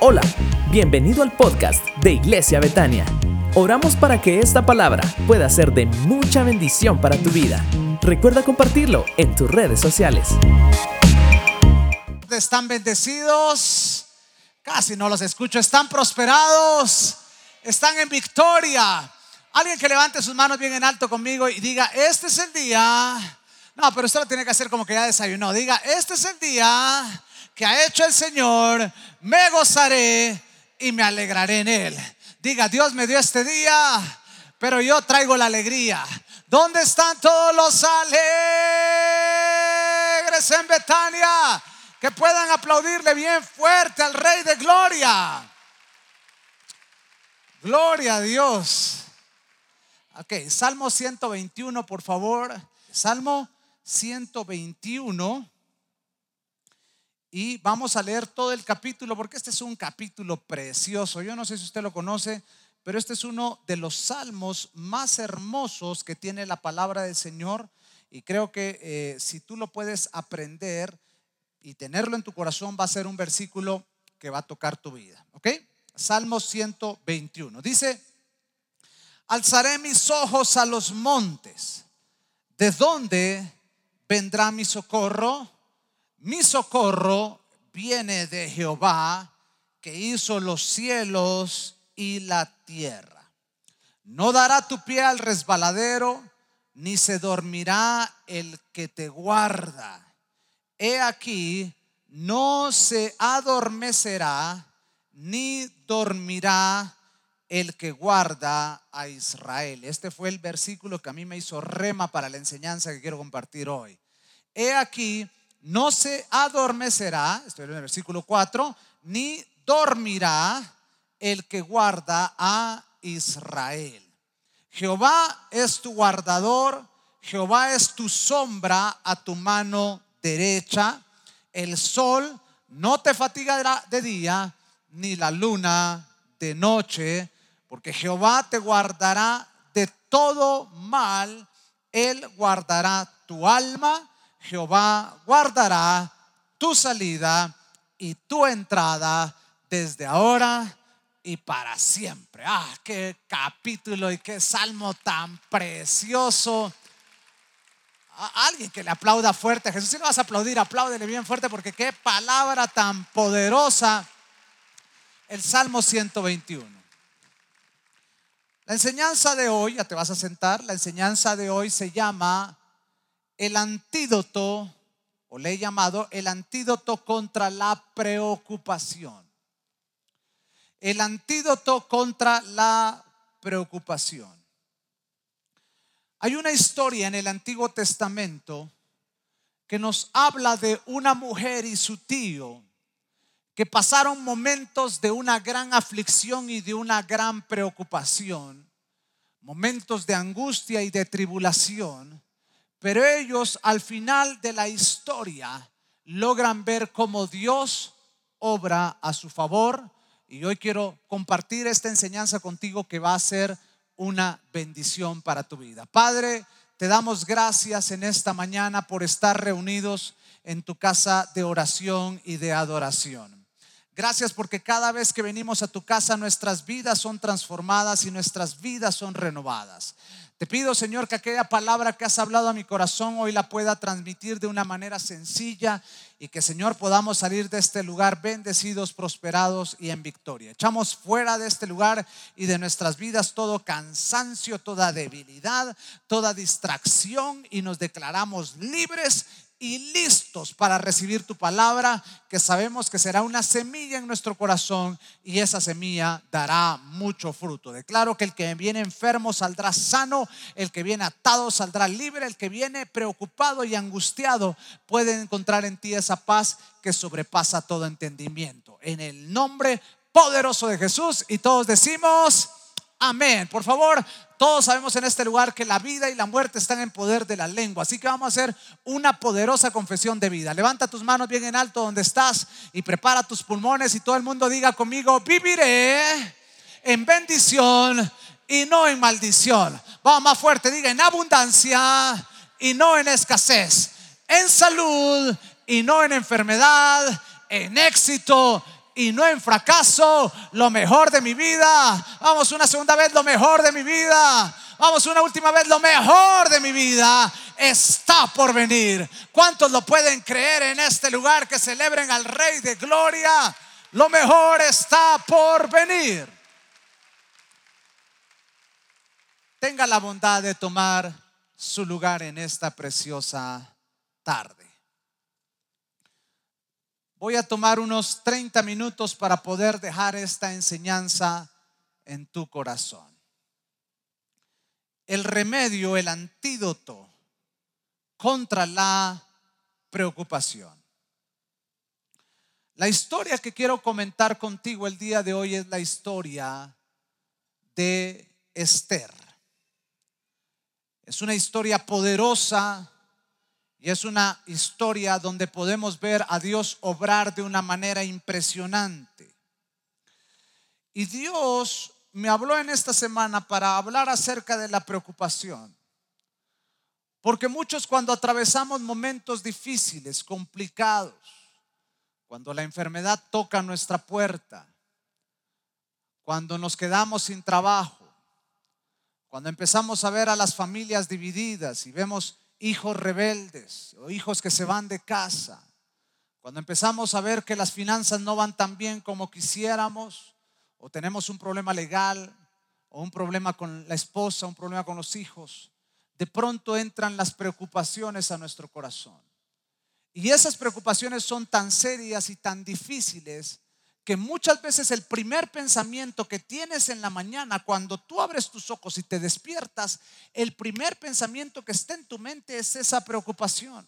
Hola, bienvenido al podcast de Iglesia Betania. Oramos para que esta palabra pueda ser de mucha bendición para tu vida. Recuerda compartirlo en tus redes sociales. Están bendecidos, casi no los escucho, están prosperados, están en victoria. Alguien que levante sus manos bien en alto conmigo y diga, este es el día. No, pero usted lo tiene que hacer como que ya desayunó. Diga, este es el día que ha hecho el Señor, me gozaré y me alegraré en él. Diga, Dios me dio este día, pero yo traigo la alegría. ¿Dónde están todos los alegres en Betania? Que puedan aplaudirle bien fuerte al Rey de Gloria. Gloria a Dios. Ok, Salmo 121, por favor. Salmo 121. Y vamos a leer todo el capítulo porque este es un capítulo precioso. Yo no sé si usted lo conoce, pero este es uno de los salmos más hermosos que tiene la palabra del Señor. Y creo que eh, si tú lo puedes aprender y tenerlo en tu corazón, va a ser un versículo que va a tocar tu vida. ¿Ok? Salmo 121. Dice, alzaré mis ojos a los montes. ¿De dónde vendrá mi socorro? Mi socorro viene de Jehová, que hizo los cielos y la tierra. No dará tu pie al resbaladero, ni se dormirá el que te guarda. He aquí, no se adormecerá, ni dormirá el que guarda a Israel. Este fue el versículo que a mí me hizo rema para la enseñanza que quiero compartir hoy. He aquí, no se adormecerá, estoy en el versículo 4, ni dormirá el que guarda a Israel. Jehová es tu guardador, Jehová es tu sombra a tu mano derecha. El sol no te fatigará de día, ni la luna de noche porque Jehová te guardará de todo mal, Él guardará tu alma, Jehová guardará tu salida y tu entrada desde ahora y para siempre. Ah, qué capítulo y qué salmo tan precioso. alguien que le aplauda fuerte a Jesús. Si no vas a aplaudir, apláudele bien fuerte porque qué palabra tan poderosa. El Salmo 121. La enseñanza de hoy, ya te vas a sentar, la enseñanza de hoy se llama el antídoto, o le he llamado el antídoto contra la preocupación. El antídoto contra la preocupación. Hay una historia en el Antiguo Testamento que nos habla de una mujer y su tío que pasaron momentos de una gran aflicción y de una gran preocupación, momentos de angustia y de tribulación, pero ellos al final de la historia logran ver cómo Dios obra a su favor. Y hoy quiero compartir esta enseñanza contigo que va a ser una bendición para tu vida. Padre, te damos gracias en esta mañana por estar reunidos en tu casa de oración y de adoración. Gracias porque cada vez que venimos a tu casa nuestras vidas son transformadas y nuestras vidas son renovadas. Te pido, Señor, que aquella palabra que has hablado a mi corazón hoy la pueda transmitir de una manera sencilla y que, Señor, podamos salir de este lugar bendecidos, prosperados y en victoria. Echamos fuera de este lugar y de nuestras vidas todo cansancio, toda debilidad, toda distracción y nos declaramos libres y listos para recibir tu palabra, que sabemos que será una semilla en nuestro corazón y esa semilla dará mucho fruto. Declaro que el que viene enfermo saldrá sano, el que viene atado saldrá libre, el que viene preocupado y angustiado puede encontrar en ti esa paz que sobrepasa todo entendimiento. En el nombre poderoso de Jesús y todos decimos... Amén. Por favor, todos sabemos en este lugar que la vida y la muerte están en poder de la lengua. Así que vamos a hacer una poderosa confesión de vida. Levanta tus manos bien en alto donde estás y prepara tus pulmones y todo el mundo diga conmigo, viviré en bendición y no en maldición. Vamos más fuerte, diga en abundancia y no en escasez, en salud y no en enfermedad, en éxito y no en fracaso, lo mejor de mi vida. Vamos una segunda vez, lo mejor de mi vida. Vamos una última vez, lo mejor de mi vida está por venir. ¿Cuántos lo pueden creer en este lugar que celebren al Rey de Gloria? Lo mejor está por venir. Tenga la bondad de tomar su lugar en esta preciosa tarde. Voy a tomar unos 30 minutos para poder dejar esta enseñanza en tu corazón. El remedio, el antídoto contra la preocupación. La historia que quiero comentar contigo el día de hoy es la historia de Esther. Es una historia poderosa y es una historia donde podemos ver a Dios obrar de una manera impresionante. Y Dios me habló en esta semana para hablar acerca de la preocupación. Porque muchos cuando atravesamos momentos difíciles, complicados, cuando la enfermedad toca nuestra puerta, cuando nos quedamos sin trabajo, cuando empezamos a ver a las familias divididas y vemos hijos rebeldes o hijos que se van de casa, cuando empezamos a ver que las finanzas no van tan bien como quisiéramos, o tenemos un problema legal, o un problema con la esposa, un problema con los hijos, de pronto entran las preocupaciones a nuestro corazón. Y esas preocupaciones son tan serias y tan difíciles que muchas veces el primer pensamiento que tienes en la mañana, cuando tú abres tus ojos y te despiertas, el primer pensamiento que está en tu mente es esa preocupación.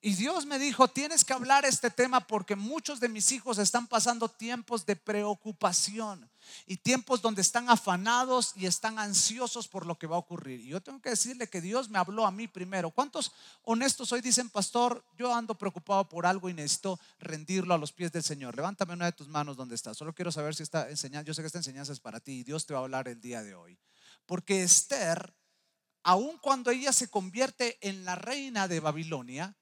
Y Dios me dijo, tienes que hablar este tema porque muchos de mis hijos están pasando tiempos de preocupación y tiempos donde están afanados y están ansiosos por lo que va a ocurrir. Y yo tengo que decirle que Dios me habló a mí primero. ¿Cuántos honestos hoy dicen, pastor, yo ando preocupado por algo y necesito rendirlo a los pies del Señor? Levántame una de tus manos donde estás. Solo quiero saber si esta enseñanza, yo sé que esta enseñanza es para ti y Dios te va a hablar el día de hoy. Porque Esther, aun cuando ella se convierte en la reina de Babilonia,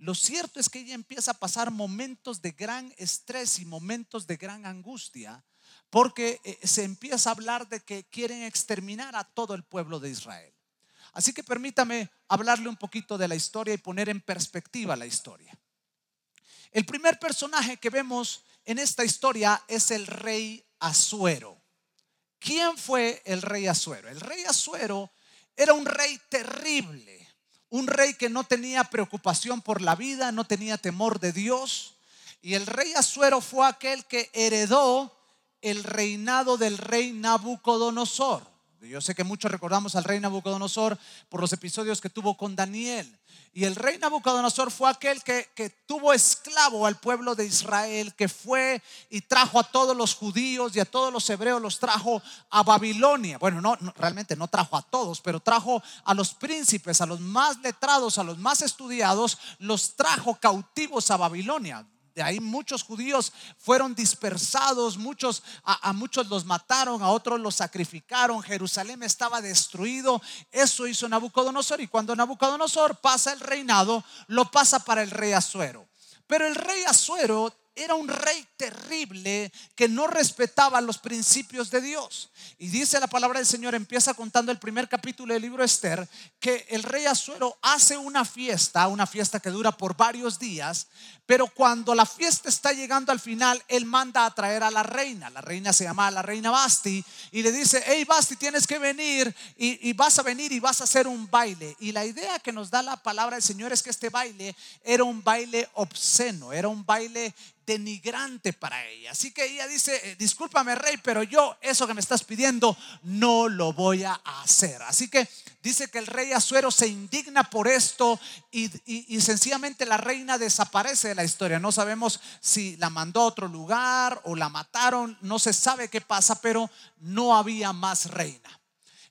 lo cierto es que ella empieza a pasar momentos de gran estrés y momentos de gran angustia porque eh, se empieza a hablar de que quieren exterminar a todo el pueblo de Israel. Así que permítame hablarle un poquito de la historia y poner en perspectiva la historia. El primer personaje que vemos en esta historia es el rey Asuero. ¿Quién fue el rey Asuero? El rey Asuero era un rey terrible un rey que no tenía preocupación por la vida, no tenía temor de Dios. Y el rey Asuero fue aquel que heredó el reinado del rey Nabucodonosor. Yo sé que muchos recordamos al rey Nabucodonosor por los episodios que tuvo con Daniel. Y el rey Nabucodonosor fue aquel que, tuvo esclavo al pueblo de Israel, que fue y trajo a todos los judíos y a todos los hebreos, los trajo a Babilonia. Bueno, no, realmente no trajo a todos, pero trajo a los príncipes, a los más letrados, a los más estudiados, los trajo cautivos a Babilonia de ahí muchos judíos fueron dispersados, muchos a, muchos los mataron, a otros los sacrificaron, Jerusalén estaba destruido. Eso hizo Nabucodonosor y cuando Nabucodonosor pasa el reinado, lo pasa para el rey Azuero. Pero el rey Azuero era un rey terrible que no respetaba los principios de Dios. Y dice la palabra del Señor, empieza contando el primer capítulo del libro Esther, que el rey Azuero hace una fiesta, una fiesta que dura por varios días, pero cuando la fiesta está llegando al final, él manda a traer a la reina. La reina se llama la reina Basti y le dice, hey Basti, tienes que venir y, y vas a venir y vas a hacer un baile. Y la idea que nos da la palabra del Señor es que este baile era un baile obsceno, era un baile denigrante para ella. Así que ella dice, eh, discúlpame rey, pero yo eso que me estás pidiendo no lo voy a hacer. Así que dice que el rey Azuero se indigna por esto y, sencillamente la reina desaparece de la historia. No sabemos si la mandó a otro lugar o la mataron, no se sabe qué pasa, pero no había más reina.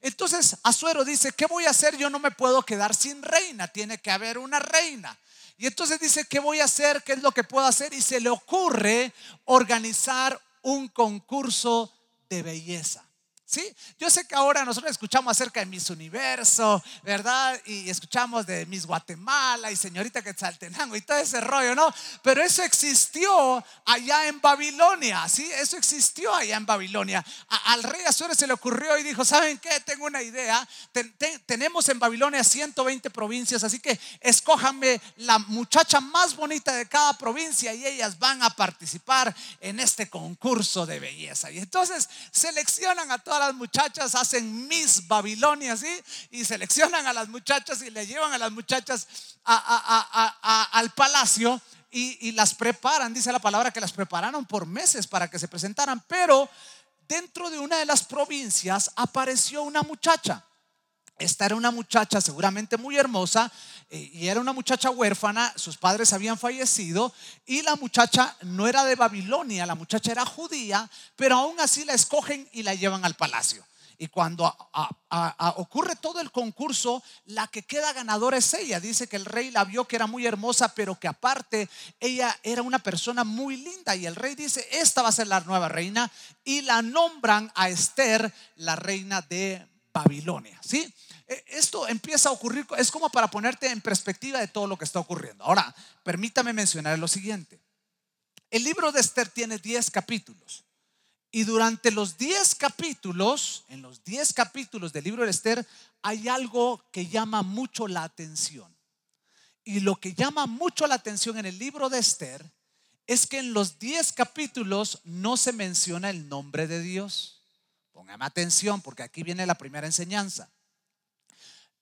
Entonces Azuero dice, ¿qué voy a hacer? Yo no me puedo quedar sin reina, tiene que haber una reina. Y entonces dice, ¿qué voy a hacer? ¿Qué es lo que puedo hacer? Y se le ocurre organizar un concurso de belleza. ¿Sí? Yo sé que ahora nosotros escuchamos acerca de Miss Universo, ¿verdad? Y escuchamos de Miss Guatemala y señorita Quetzaltenango y todo ese rollo, ¿no? Pero eso existió allá en Babilonia, ¿sí? Eso existió allá en Babilonia. al rey Azure se le ocurrió y dijo, ¿saben qué? Tengo una idea. tenemos en Babilonia 120 provincias, así que escójanme la muchacha más bonita de cada provincia y ellas van a participar en este concurso de belleza. Y entonces seleccionan a todas las muchachas, hacen Miss Babilonia, ¿sí? Y seleccionan a las muchachas y le llevan a las muchachas al palacio y, y las preparan. Dice la palabra que las prepararon por meses para que se presentaran, pero dentro de una de las provincias apareció una muchacha. Esta era una muchacha seguramente muy hermosa eh, y era una muchacha huérfana, sus padres habían fallecido y la muchacha no era de Babilonia, la muchacha era judía, pero aún así la escogen y la llevan al palacio. Y cuando ocurre todo el concurso, la que queda ganadora es ella. Dice que el rey la vio que era muy hermosa, pero que aparte ella era una persona muy linda. Y el rey dice, esta va a ser la nueva reina. Y la nombran a Esther la reina de Babilonia. ¿Sí? E, esto empieza a ocurrir, es como para ponerte en perspectiva de todo lo que está ocurriendo. Ahora, permítame mencionar lo siguiente. El libro de Esther tiene 10 capítulos. Y durante los 10 capítulos, en los 10 capítulos del libro de Esther, hay algo que llama mucho la atención. Y lo que llama mucho la atención en el libro de Esther es que en los 10 capítulos no se menciona el nombre de Dios. Póngame atención porque aquí viene la primera enseñanza.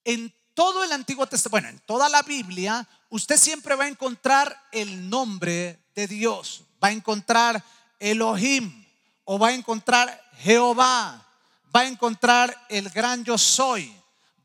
En todo el Antiguo Testamento, bueno, en toda la Biblia, usted siempre va a encontrar el nombre de Dios. Va a encontrar Elohim o va a encontrar Jehová. Va a encontrar el gran yo soy.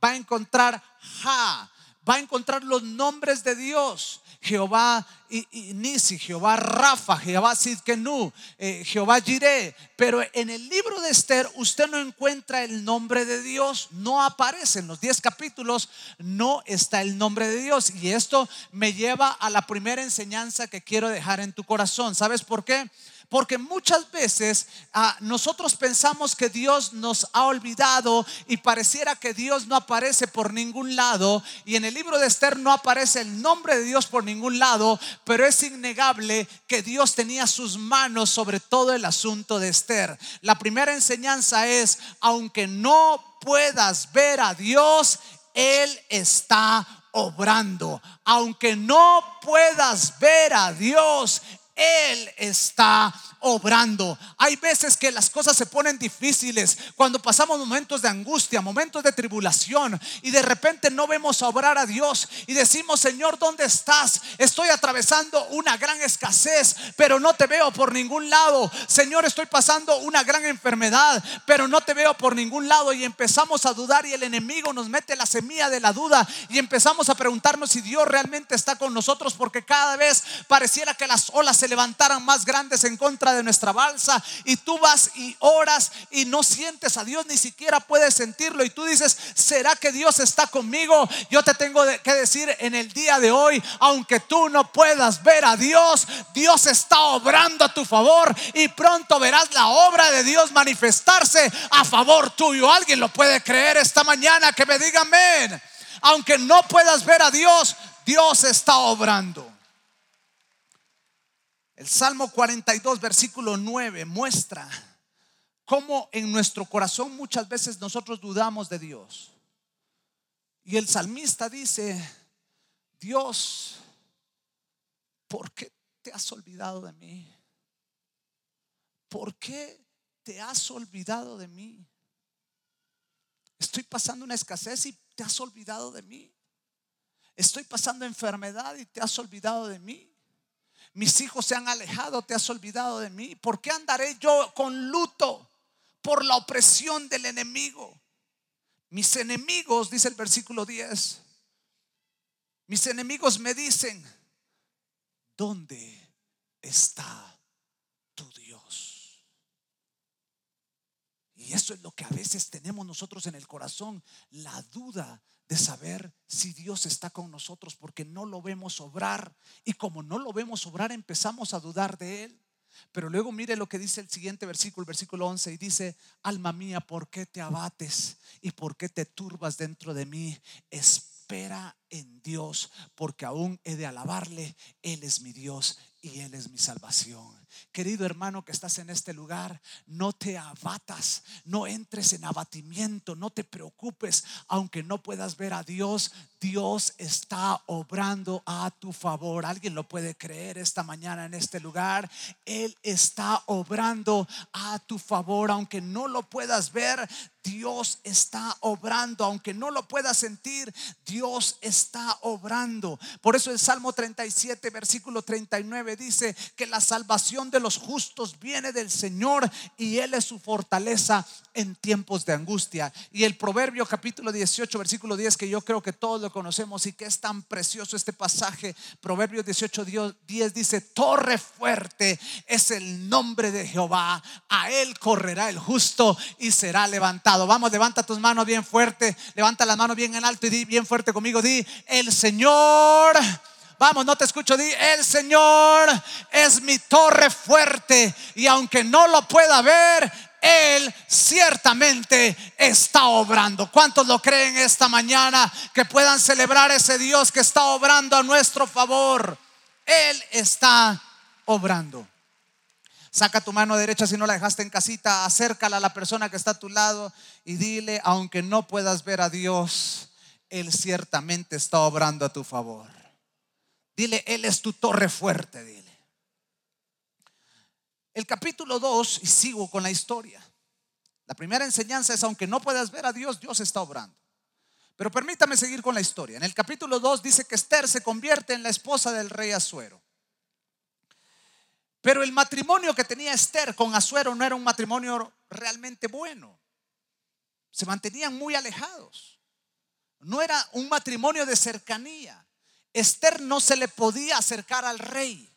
Va a encontrar Ja. Va a encontrar los nombres de Dios. Jehová Nisi, Jehová Rafa, Jehová Sidkenu, eh, Jehová Jireh. Pero en el libro de Esther usted no encuentra el nombre de Dios, no aparece en los 10 capítulos, no está el nombre de Dios. Y esto me lleva a la primera enseñanza que quiero dejar en tu corazón. ¿Sabes por qué? Porque muchas veces ah, nosotros pensamos que Dios nos ha olvidado y pareciera que Dios no aparece por ningún lado. Y en el libro de Esther no aparece el nombre de Dios por ningún lado, pero es innegable que Dios tenía sus manos sobre todo el asunto de Esther. La primera enseñanza es, aunque no puedas ver a Dios, Él está obrando. Aunque no puedas ver a Dios, él está obrando. Hay veces que las cosas se ponen difíciles cuando pasamos momentos de angustia, momentos de tribulación y de repente no vemos obrar a Dios y decimos, Señor, ¿dónde estás? Estoy atravesando una gran escasez, pero no te veo por ningún lado. Señor, estoy pasando una gran enfermedad, pero no te veo por ningún lado y empezamos a dudar y el enemigo nos mete la semilla de la duda y empezamos a preguntarnos si Dios realmente está con nosotros porque cada vez pareciera que las olas se levantaran más grandes en contra de nuestra balsa y tú vas y oras y no sientes a Dios, ni siquiera puedes sentirlo y tú dices, ¿será que Dios está conmigo? Yo te tengo que decir en el día de hoy, aunque tú no puedas ver a Dios, Dios está obrando a tu favor y pronto verás la obra de Dios manifestarse a favor tuyo. ¿Alguien lo puede creer esta mañana? Que me diga amén. Aunque no puedas ver a Dios, Dios está obrando. El Salmo 42, versículo 9 muestra cómo en nuestro corazón muchas veces nosotros dudamos de Dios. Y el salmista dice, Dios, ¿por qué te has olvidado de mí? ¿Por qué te has olvidado de mí? Estoy pasando una escasez y te has olvidado de mí. Estoy pasando enfermedad y te has olvidado de mí. Mis hijos se han alejado, te has olvidado de mí. ¿Por qué andaré yo con luto por la opresión del enemigo? Mis enemigos, dice el versículo 10, mis enemigos me dicen, ¿dónde está tu Dios? Y eso es lo que a veces tenemos nosotros en el corazón, la duda de saber si Dios está con nosotros porque no lo vemos obrar. Y como no lo vemos obrar, empezamos a dudar de Él. Pero luego mire lo que dice el siguiente versículo, el versículo 11, y dice, alma mía, ¿por qué te abates y por qué te turbas dentro de mí? Espera en Dios, porque aún he de alabarle, Él es mi Dios y Él es mi salvación. Querido hermano que estás en este lugar, no te abatas, no entres en abatimiento, no te preocupes, aunque no puedas ver a Dios, Dios está obrando a tu favor. ¿Alguien lo puede creer esta mañana en este lugar? Él está obrando a tu favor, aunque no lo puedas ver, Dios está obrando, aunque no lo puedas sentir, Dios está obrando. Por eso el Salmo 37, versículo 39 dice que la salvación de los justos viene del Señor y Él es su fortaleza en tiempos de angustia. Y el Proverbio capítulo 18, versículo 10, que yo creo que todos lo conocemos y que es tan precioso este pasaje, Proverbio 18, 10 dice, torre fuerte es el nombre de Jehová, a Él correrá el justo y será levantado. Vamos, levanta tus manos bien fuerte, levanta las manos bien en alto y di bien fuerte conmigo, di, el Señor Vamos, no te escucho. Di, el Señor es mi torre fuerte y aunque no lo pueda ver, Él ciertamente está obrando. ¿Cuántos lo creen esta mañana que puedan celebrar ese Dios que está obrando a nuestro favor? Él está obrando. Saca tu mano derecha si no la dejaste en casita, acércala a la persona que está a tu lado y dile, aunque no puedas ver a Dios, Él ciertamente está obrando a tu favor. Dile, Él es tu torre fuerte, dile. El capítulo 2, y sigo con la historia. La primera enseñanza es, aunque no puedas ver a Dios, Dios está obrando. Pero permítame seguir con la historia. En el capítulo 2 dice que Esther se convierte en la esposa del rey Azuero. Pero el matrimonio que tenía Esther con Azuero no era un matrimonio realmente bueno. Se mantenían muy alejados. No era un matrimonio de cercanía. Esther no se le podía acercar al rey.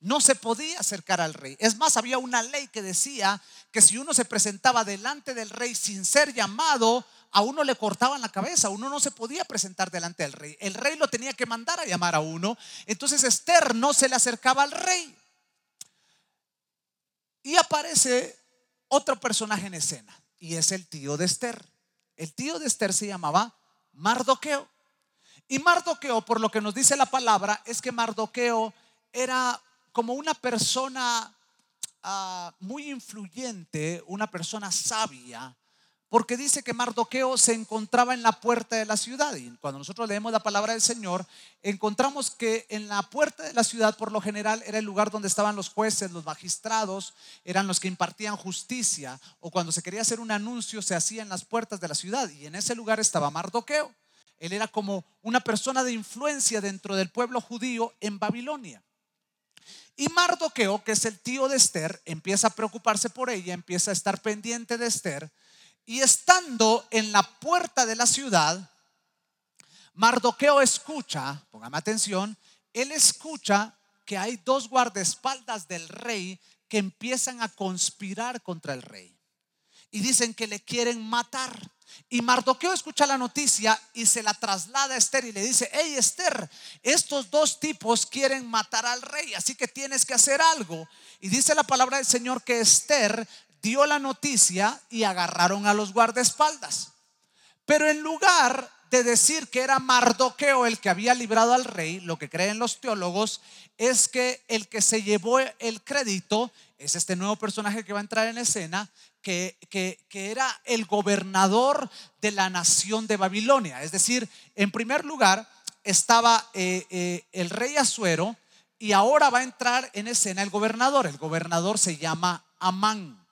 No se podía acercar al rey. Es más, había una ley que decía que si uno se presentaba delante del rey sin ser llamado, a uno le cortaban la cabeza, uno no se podía presentar delante del rey. El rey lo tenía que mandar a llamar a uno. Entonces Esther no se le acercaba al rey. Y aparece otro personaje en escena, y es el tío de Esther. El tío de Esther se llamaba Mardoqueo. Y Mardoqueo, por lo que nos dice la palabra, es que Mardoqueo era como una persona ah, muy influyente, una persona sabia, porque dice que Mardoqueo se encontraba en la puerta de la ciudad. Y cuando nosotros leemos la palabra del Señor, encontramos que en la puerta de la ciudad, por lo general, era el lugar donde estaban los jueces, los magistrados, eran los que impartían justicia. O cuando se quería hacer un anuncio, se hacía en las puertas de la ciudad. Y en ese lugar estaba Mardoqueo. Él era como una persona de influencia dentro del pueblo judío en Babilonia. Y Mardoqueo, que es el tío de Esther, empieza a preocuparse por ella, empieza a estar pendiente de Esther. Y estando en la puerta de la ciudad, Mardoqueo escucha, póngame atención, él escucha que hay dos guardaespaldas del rey que empiezan a conspirar contra el rey. Y dicen que le quieren matar. Y Mardoqueo escucha la noticia y se la traslada a Esther y le dice, hey Esther, estos dos tipos quieren matar al rey, así que tienes que hacer algo. Y dice la palabra del Señor que Esther dio la noticia y agarraron a los guardaespaldas. Pero en lugar de decir que era Mardoqueo el que había librado al rey, lo que creen los teólogos es que el que se llevó el crédito es este nuevo personaje que va a entrar en escena, que, que, era el gobernador de la nación de Babilonia. Es decir, en primer lugar estaba eh, eh, el rey Azuero y ahora va a entrar en escena el gobernador. El gobernador se llama Amán.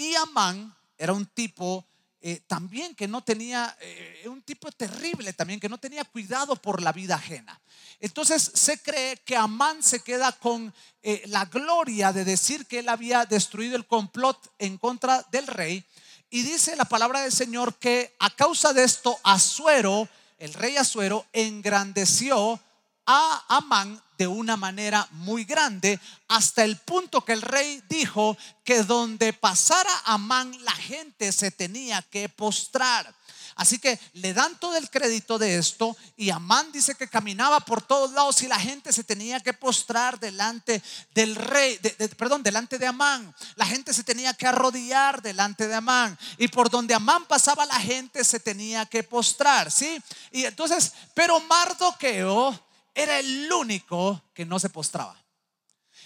Y Amán era un tipo eh, también que no tenía, eh, un tipo terrible también, que no tenía cuidado por la vida ajena. Entonces se cree que Amán se queda con eh, la gloria de decir que él había destruido el complot en contra del rey. Y dice la palabra del Señor que a causa de esto, Azuero, el rey Azuero, engrandeció a Amán de una manera muy grande, hasta el punto que el rey dijo que donde pasara Amán la gente se tenía que postrar. Así que le dan todo el crédito de esto y Amán dice que caminaba por todos lados y la gente se tenía que postrar delante del rey, perdón, delante de Amán. La gente se tenía que arrodillar delante de Amán y por donde Amán pasaba la gente se tenía que postrar, ¿sí? Y entonces, pero Mardoqueo era el único que no se postraba.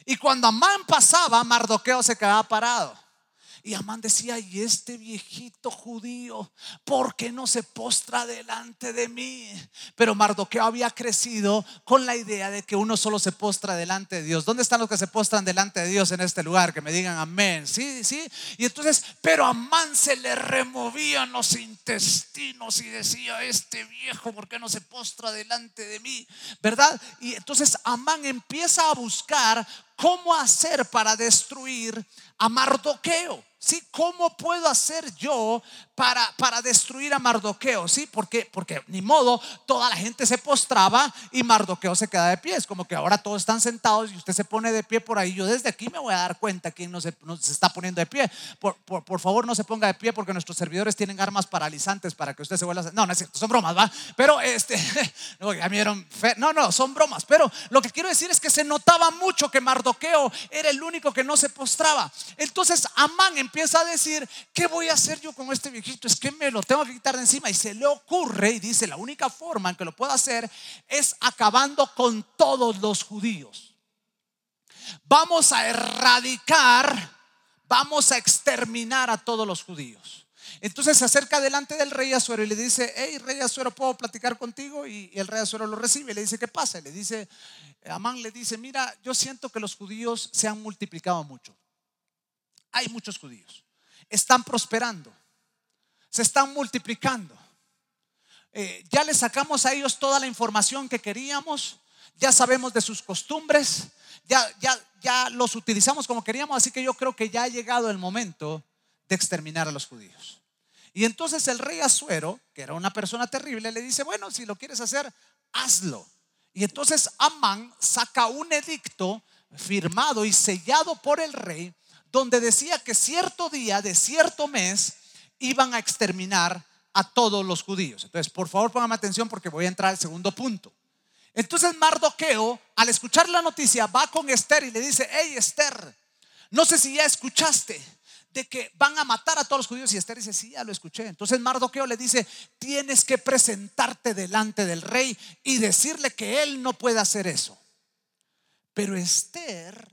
Y cuando Amán pasaba, Mardoqueo se quedaba parado. Y Amán decía, y este viejito judío, ¿por qué no se postra delante de mí? Pero Mardoqueo había crecido con la idea de que uno solo se postra delante de Dios. ¿Dónde están los que se postran delante de Dios en este lugar? Que me digan amén. Sí, sí. Y entonces, pero Amán se le removían los intestinos y decía, este viejo, ¿por qué no se postra delante de mí? ¿Verdad? Y entonces Amán empieza a buscar cómo hacer para destruir a Mardoqueo. ¿Sí? ¿Cómo puedo hacer yo para, para destruir a Mardoqueo? ¿Sí? Porque, porque ni modo, toda la gente se postraba y Mardoqueo se queda de pie. Es como que ahora todos están sentados y usted se pone de pie por ahí. Yo desde aquí me voy a dar cuenta quién no se, está poniendo de pie. Por, por, favor, no se ponga de pie porque nuestros servidores tienen armas paralizantes para que usted se vuelva a... No, no son bromas, ¿va? Pero este, no, no, son bromas. Pero lo que quiero decir es que se notaba mucho que Mardoqueo era el único que no se postraba. Entonces Amán empieza a decir, ¿qué voy a hacer yo con este viejito? Es que me lo tengo que quitar de encima. Y se le ocurre y dice, la única forma en que lo puedo hacer es acabando con todos los judíos. Vamos a erradicar, vamos a exterminar a todos los judíos. Entonces se acerca delante del rey Azuero y le dice, hey rey Azuero, ¿puedo platicar contigo? Y, el rey Azuero lo recibe y le dice, ¿qué pasa? Le dice, Amán le dice, mira, yo siento que los judíos se han multiplicado mucho. Hay muchos judíos están prosperando, se están multiplicando. Eh, ya les sacamos a ellos toda la información que queríamos, ya sabemos de sus costumbres, ya, ya, ya los utilizamos como queríamos, así que yo creo que ya ha llegado el momento de exterminar a los judíos. Y entonces el rey Azuero, que era una persona terrible, le dice, bueno, si lo quieres hacer, hazlo. Y entonces Amán saca un edicto firmado y sellado por el rey donde decía que cierto día de cierto mes iban a exterminar a todos los judíos. Entonces, por favor, póngame atención porque voy a entrar al segundo punto. Entonces Mardoqueo, al escuchar la noticia, va con Esther y le dice, hey Esther, no sé si ya escuchaste de que van a matar a todos los judíos. Y Esther dice, sí, ya lo escuché. Entonces Mardoqueo le dice, tienes que presentarte delante del rey y decirle que él no puede hacer eso. Pero Esther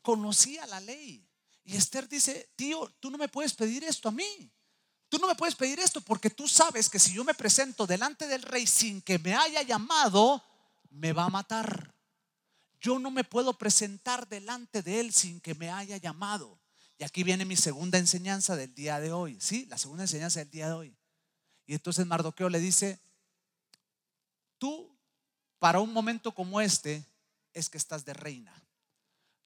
conocía la ley. Y Esther dice, tío, tú no me puedes pedir esto a mí. Tú no me puedes pedir esto porque tú sabes que si yo me presento delante del rey sin que me haya llamado, me va a matar. Yo no me puedo presentar delante de él sin que me haya llamado. Y aquí viene mi segunda enseñanza del día de hoy. Sí, la segunda enseñanza del día de hoy. Y entonces Mardoqueo le dice, tú para un momento como este es que estás de reina.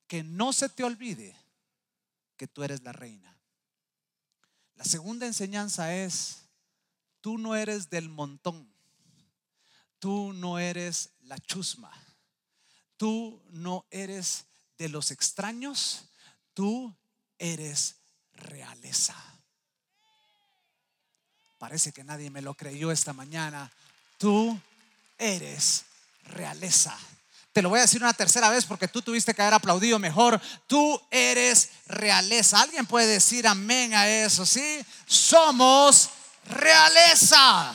Que no se te olvide que tú eres la reina. La segunda enseñanza es, tú no eres del montón, tú no eres la chusma, tú no eres de los extraños, tú eres realeza. Parece que nadie me lo creyó esta mañana. Tú eres realeza. Te lo voy a decir una tercera vez porque tú tuviste que haber aplaudido mejor. Tú eres realeza. ¿Alguien puede decir amén a eso? ¿Sí? Somos realeza.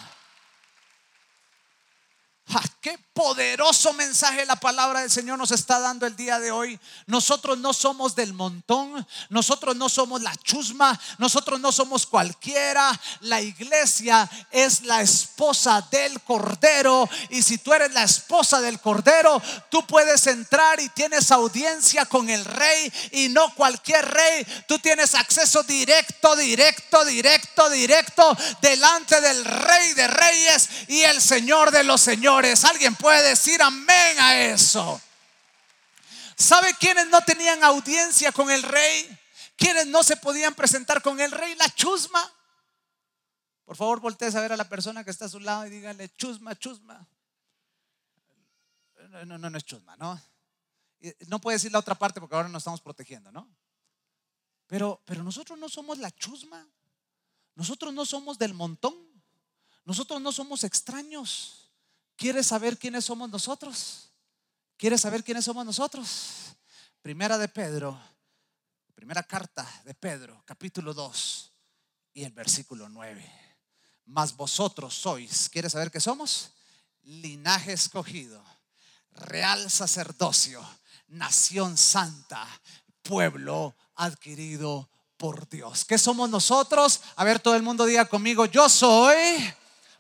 Qué poderoso mensaje la palabra del Señor nos está dando el día de hoy. Nosotros no somos del montón, nosotros no somos la chusma, nosotros no somos cualquiera. La iglesia es la esposa del Cordero y si tú eres la esposa del Cordero, tú puedes entrar y tienes audiencia con el rey y no cualquier rey. Tú tienes acceso directo, directo, directo, directo delante del rey de reyes y el Señor de los señores. Alguien puede decir amén a eso. ¿Sabe quiénes no tenían audiencia con el rey? ¿Quiénes no se podían presentar con el rey? La chusma. Por favor, voltees a ver a la persona que está a su lado y dígale, chusma, chusma. No, no, no es chusma, ¿no? No puede decir la otra parte porque ahora nos estamos protegiendo, ¿no? Pero, pero nosotros no somos la chusma. Nosotros no somos del montón. Nosotros no somos extraños. ¿Quieres saber quiénes somos nosotros? ¿Quieres saber quiénes somos nosotros? Primera de Pedro, primera carta de Pedro, capítulo 2 y el versículo 9. Mas vosotros sois, ¿quieres saber qué somos? Linaje escogido, real sacerdocio, nación santa, pueblo adquirido por Dios. ¿Qué somos nosotros? A ver, todo el mundo diga conmigo, yo soy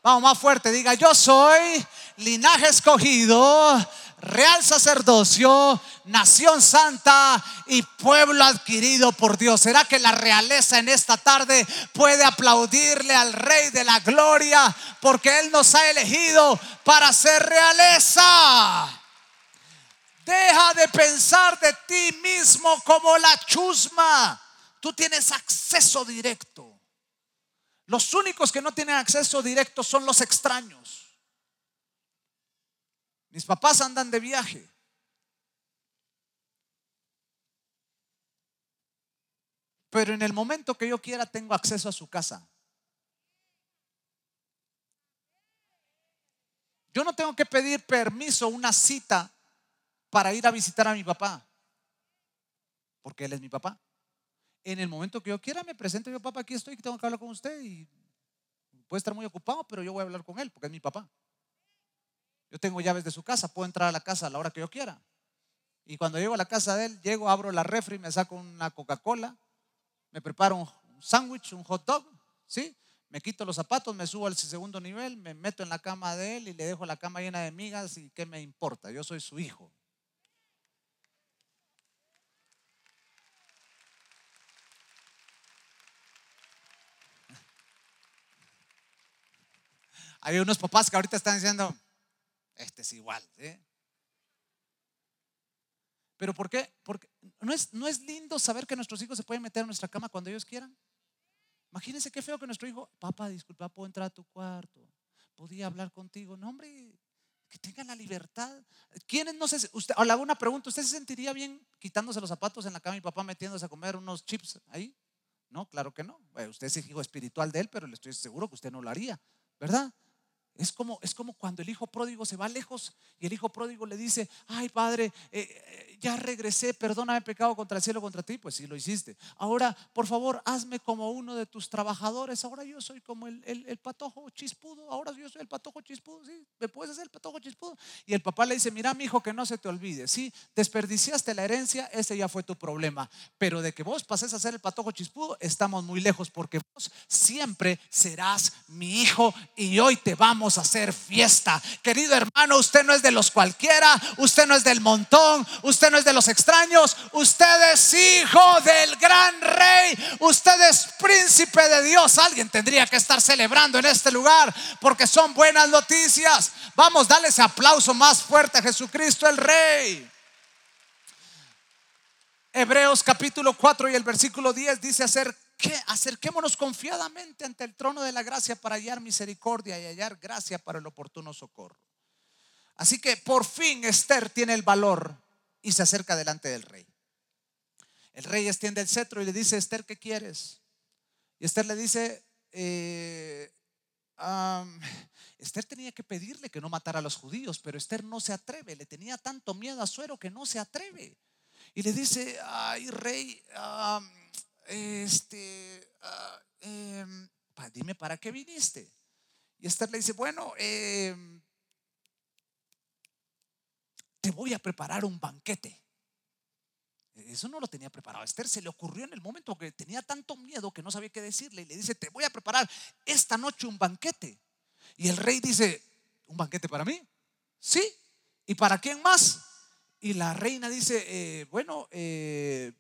Vamos más fuerte, diga, yo soy linaje escogido, real sacerdocio, nación santa y pueblo adquirido por Dios. ¿Será que la realeza en esta tarde puede aplaudirle al Rey de la Gloria porque Él nos ha elegido para ser realeza? Deja de pensar de ti mismo como la chusma. Tú tienes acceso directo. Los únicos que no tienen acceso directo son los extraños. Mis papás andan de viaje. Pero en el momento que yo quiera tengo acceso a su casa. Yo no tengo que pedir permiso, una cita para ir a visitar a mi papá. Porque él es mi papá en el momento que yo quiera me presento yo, papá, aquí estoy, tengo que hablar con usted y puede estar muy ocupado, pero yo voy a hablar con él porque es mi papá. Yo tengo llaves de su casa, puedo entrar a la casa a la hora que yo quiera. Y cuando llego a la casa de él, llego, abro la refri, me saco una Coca-Cola, me preparo un sándwich, un hot dog, ¿sí? Me quito los zapatos, me subo al segundo nivel, me meto en la cama de él y le dejo la cama llena de migas y qué me importa, yo soy su hijo. Hay unos papás que ahorita están diciendo, este es igual. Pero ¿por qué? Porque ¿no es, no es lindo saber que nuestros hijos se pueden meter en nuestra cama cuando ellos quieran. Imagínense qué feo que nuestro hijo, papá, disculpa, puedo entrar a tu cuarto, podía hablar contigo. No, hombre, que tengan la libertad. ¿Quiénes no se, usted, le hago una pregunta, ¿usted se sentiría bien quitándose los zapatos en la cama y papá metiéndose a comer unos chips ahí? No, claro que no. usted es hijo espiritual de él, pero le estoy seguro que usted no lo haría, ¿verdad? Es como, es como cuando el hijo pródigo se va lejos y el hijo pródigo le dice, ay padre, eh, eh, ya regresé, perdóname pecado contra el cielo, contra ti. Pues sí lo hiciste. Ahora, por favor, hazme como uno de tus trabajadores. Ahora yo soy como el, el, patojo chispudo. Ahora yo soy el patojo chispudo. ¿sí? ¿Me puedes hacer el patojo chispudo? Y el papá le dice, mira mi hijo, que no se te olvide. Sí, desperdiciaste la herencia, ese ya fue tu problema. Pero de que vos pases a ser el patojo chispudo, estamos muy lejos porque vos siempre serás mi hijo y hoy te vamos a hacer fiesta. Querido hermano, usted no es de los cualquiera, usted no es del montón, usted no es de los extraños, usted es hijo del gran rey, usted es príncipe de Dios. Alguien tendría que estar celebrando en este lugar porque son buenas noticias. Vamos, dale ese aplauso más fuerte a Jesucristo el rey. Hebreos capítulo 4 y el versículo 10 dice hacer acerquémonos confiadamente ante el trono de la gracia para hallar misericordia y hallar gracia para el oportuno socorro. Así que por fin Esther tiene el valor y se acerca delante del rey. El rey extiende el cetro y le dice, Esther, ¿qué quieres? Y Esther le dice, eh, Esther tenía que pedirle que no matara a los judíos, pero Esther no se atreve, le tenía tanto miedo a Suero que no se atreve. Y le dice, ay rey, este, ah, em, dime para qué viniste. Y Esther le dice, bueno, em, te voy a preparar un banquete. Eso no lo tenía preparado. Esther se le ocurrió en el momento que tenía tanto miedo que no sabía qué decirle. Y le dice, te voy a preparar esta noche un banquete. Y el rey dice, ¿un banquete para mí? Sí. ¿Y para quién más? Y la reina dice, eh, bueno, eh,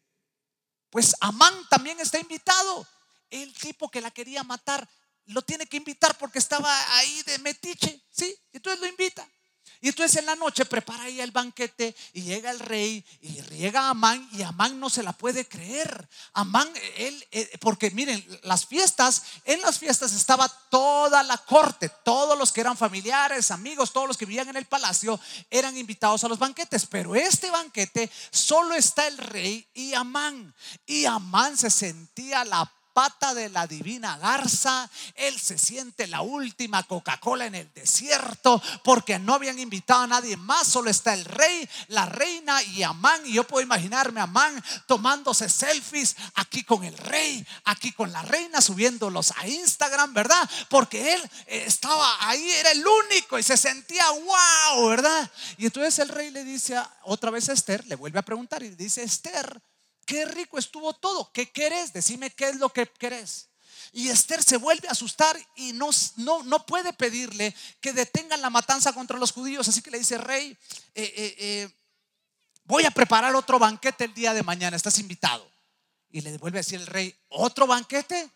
pues Amán también está invitado. El tipo que la quería matar lo tiene que invitar porque estaba ahí de metiche, ¿sí? Entonces lo invita. Y entonces en la noche prepara ahí el banquete y llega el rey y llega Amán y Amán no se la puede creer. Amán, él, eh, porque miren, las fiestas, en las fiestas estaba toda la corte, todos los que eran familiares, amigos, todos los que vivían en el palacio eran invitados a los banquetes. Pero este banquete solo está el rey y Amán. Y Amán se sentía la pata de la divina garza. Él se siente la última Coca-Cola en el desierto porque no habían invitado a nadie más. Solo está el rey, la reina y Amán. Y yo puedo imaginarme a Amán tomándose selfies aquí con el rey, aquí con la reina, subiéndolos a Instagram, ¿verdad? Porque él eh, estaba ahí, era el único y se sentía wow, ¿verdad? Y entonces el rey le dice otra vez a Esther, le vuelve a preguntar y dice, Esther, qué rico estuvo todo, ¿qué querés? Decime qué es lo que querés. Y Esther se vuelve a asustar y no, no, no puede pedirle que detengan la matanza contra los judíos. Así que le dice, rey, eh, eh, eh, voy a preparar otro banquete el día de mañana, estás invitado. Y le vuelve a decir el rey, ¿otro banquete?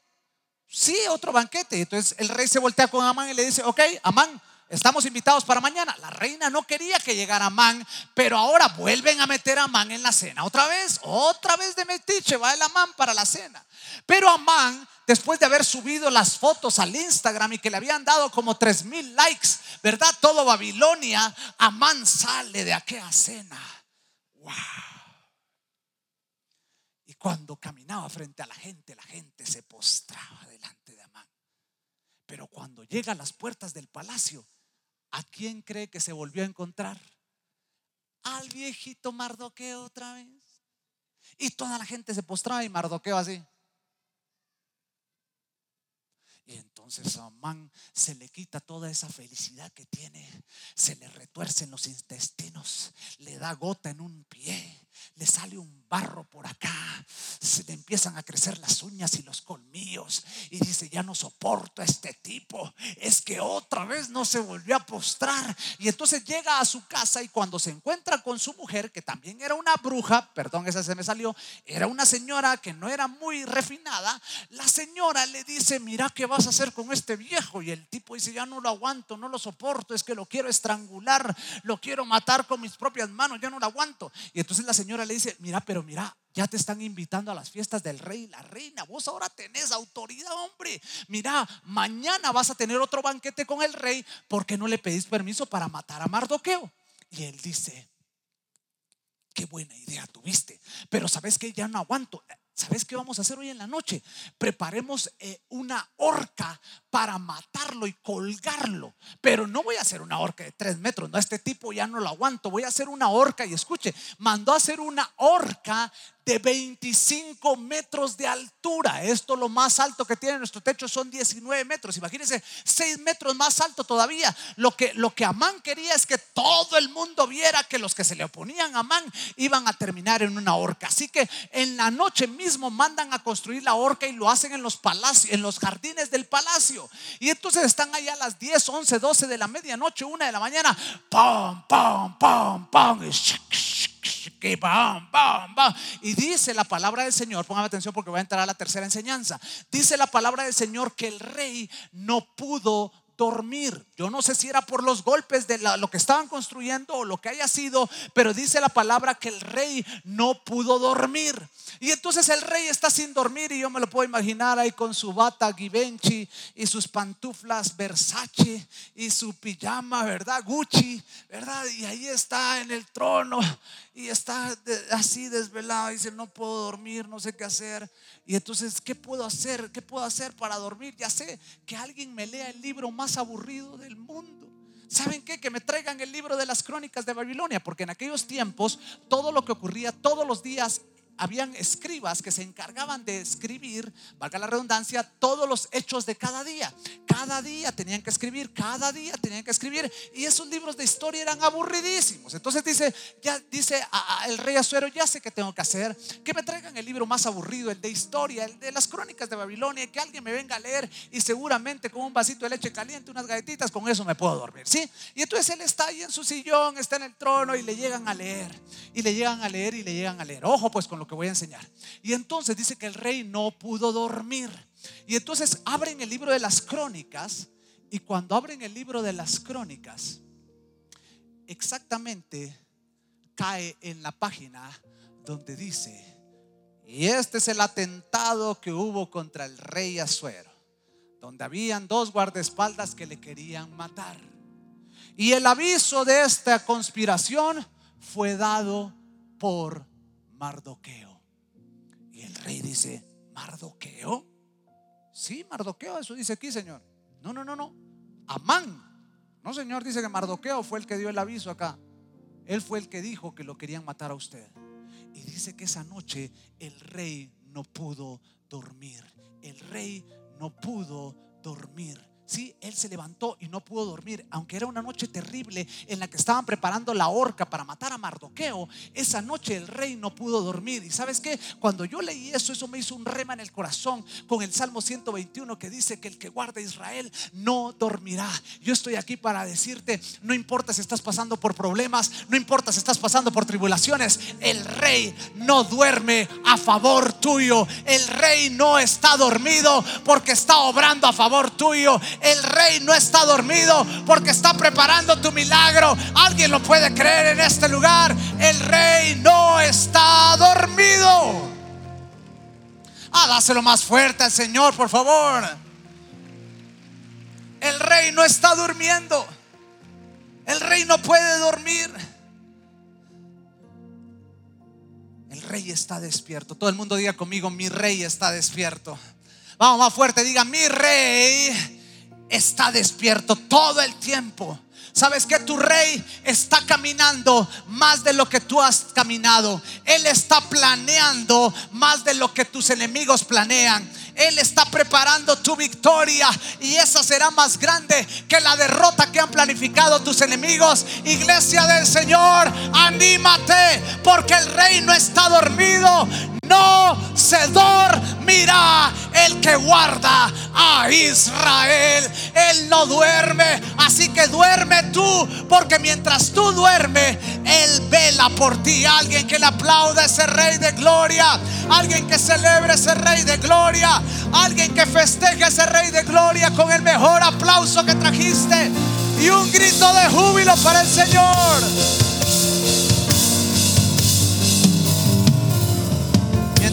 Sí, otro banquete. Entonces el rey se voltea con Amán y le dice, ok, Amán, Estamos invitados para mañana. La reina no quería que llegara Amán, pero ahora vuelven a meter a Amán en la cena. Otra vez, otra vez de metiche va el Amán para la cena. Pero Amán, después de haber subido las fotos al Instagram y que le habían dado como tres mil likes, ¿verdad? Todo Babilonia, Amán sale de aquella cena. ¡Wow! Y cuando caminaba frente a la gente, la gente se postraba delante de Amán. Pero cuando llega a las puertas del palacio, ¿A quién cree que se volvió a encontrar? Al viejito Mardoqueo otra vez. Y toda la gente se postraba y Mardoqueo así. Y entonces a Amán se le quita toda esa felicidad que tiene, se le retuercen los intestinos, le da gota en un pie, le sale un barro por acá, se le empiezan a crecer las uñas y los colmillos y dice, ya no soporto a este tipo, es que otra vez no se volvió a postrar. Y entonces llega a su casa y cuando se encuentra con su mujer, que también era una bruja, perdón, esa se me salió, era una señora que no era muy refinada, la señora le dice, mira, ¿qué vas a hacer con este viejo? Y el tipo dice, ya no lo aguanto, no lo soporto, es que lo quiero estrangular, lo quiero matar con mis propias manos, ya no lo aguanto. Y entonces la señora le dice, mira, pero mira, ya te están invitando a las fiestas del rey y la reina. Vos ahora tenés autoridad, hombre. Mira, mañana vas a tener otro banquete con el rey porque no le pedís permiso para matar a Mardoqueo. Y él dice, qué buena idea tuviste, pero sabes que ya no aguanto. ¿Sabes qué vamos a hacer hoy en la noche? Preparemos eh, una horca para matarlo y colgarlo. Pero no voy a hacer una horca de tres metros. No, este tipo ya no lo aguanto. Voy a hacer una horca y escuche, mandó a hacer una horca de 25 metros de altura. Esto lo más alto que tiene nuestro techo son 19 metros. Imagínense, 6 metros más alto todavía. Lo que, lo que Amán quería es que todo el mundo viera que los que se le oponían a Amán iban a terminar en una horca. Así que en la noche mismo mandan a construir la horca y lo hacen en los palacios, en los jardines del palacio. Y entonces están allá a las 10, 11, 12 de la medianoche, una de la mañana. ¡Pam, pam, pam, pam! Y y dice la palabra del Señor, pongan atención porque voy a entrar a la tercera enseñanza. Dice la palabra del Señor que el rey no pudo dormir. Yo no sé si era por los golpes de lo que estaban construyendo o lo que haya sido, pero dice la palabra que el rey no pudo dormir. Y entonces el rey está sin dormir y yo me lo puedo imaginar ahí con su bata Givenchy y sus pantuflas Versace y su pijama, ¿verdad? Gucci, ¿verdad? Y ahí está en el trono y está así desvelado dice, no puedo dormir, no sé qué hacer. Y entonces, ¿qué puedo hacer? ¿Qué puedo hacer para dormir? Ya sé, que alguien me lea el libro más aburrido del mundo. ¿Saben qué? Que me traigan el libro de las crónicas de Babilonia, porque en aquellos tiempos todo lo que ocurría todos los días habían escribas que se encargaban de escribir, valga la redundancia, todos los hechos de cada día. Cada día tenían que escribir, cada día tenían que escribir. Y esos libros de historia eran aburridísimos. Entonces dice, ya dice el rey Azuero, ya sé qué tengo que hacer, que me traigan el libro más aburrido, el de historia, el de las crónicas de Babilonia, que alguien me venga a leer y seguramente con un vasito de leche caliente, unas galletitas, con eso me puedo dormir, ¿sí? Y entonces él está ahí en su sillón, está en el trono y le llegan a leer, y le llegan a leer y le llegan a leer. Ojo pues con lo que voy a enseñar. Y entonces dice que el rey no pudo dormir. Y entonces abren el libro de las crónicas y cuando abren el libro de las crónicas, exactamente cae en la página donde dice, y este es el atentado que hubo contra el rey Azuero, donde habían dos guardaespaldas que le querían matar. Y el aviso de esta conspiración fue dado por Mardoqueo. Y el rey dice, Mardoqueo, Sí, Mardoqueo, eso dice aquí, Señor. No, no, no, no. Amán. No, Señor, dice que Mardoqueo fue el que dio el aviso acá. Él fue el que dijo que lo querían matar a usted. Y dice que esa noche el rey no pudo dormir. El rey no pudo dormir. Sí, él se levantó y no pudo dormir, aunque era una noche terrible en la que estaban preparando la horca para matar a Mardoqueo. Esa noche el rey no pudo dormir. Y sabes qué? Cuando yo leí eso, eso me hizo un rema en el corazón con el Salmo 121 que dice que el que guarda a Israel no dormirá. Yo estoy aquí para decirte, no importa si estás pasando por problemas, no importa si estás pasando por tribulaciones, el rey no duerme a favor tuyo. El rey no está dormido porque está obrando a favor tuyo. El rey no está dormido porque está preparando tu milagro. Alguien lo puede creer en este lugar. El rey no está dormido. Ah, dáselo más fuerte al Señor, por favor. El rey no está durmiendo. El rey no puede dormir. El rey está despierto. Todo el mundo diga conmigo, mi rey está despierto. Vamos más fuerte, diga, mi rey está despierto todo el tiempo. Sabes que tu rey está caminando más de lo que tú has caminado. Él está planeando más de lo que tus enemigos planean. Él está preparando tu victoria y esa será más grande que la derrota que han planificado tus enemigos. Iglesia del Señor, anímate porque el rey no está dormido. No se dormirá el que guarda a Israel. Él no duerme, así que duerme tú, porque mientras tú duermes, Él vela por ti. Alguien que le aplauda a ese rey de gloria, alguien que celebre ese rey de gloria, alguien que festeje ese rey de gloria con el mejor aplauso que trajiste y un grito de júbilo para el Señor.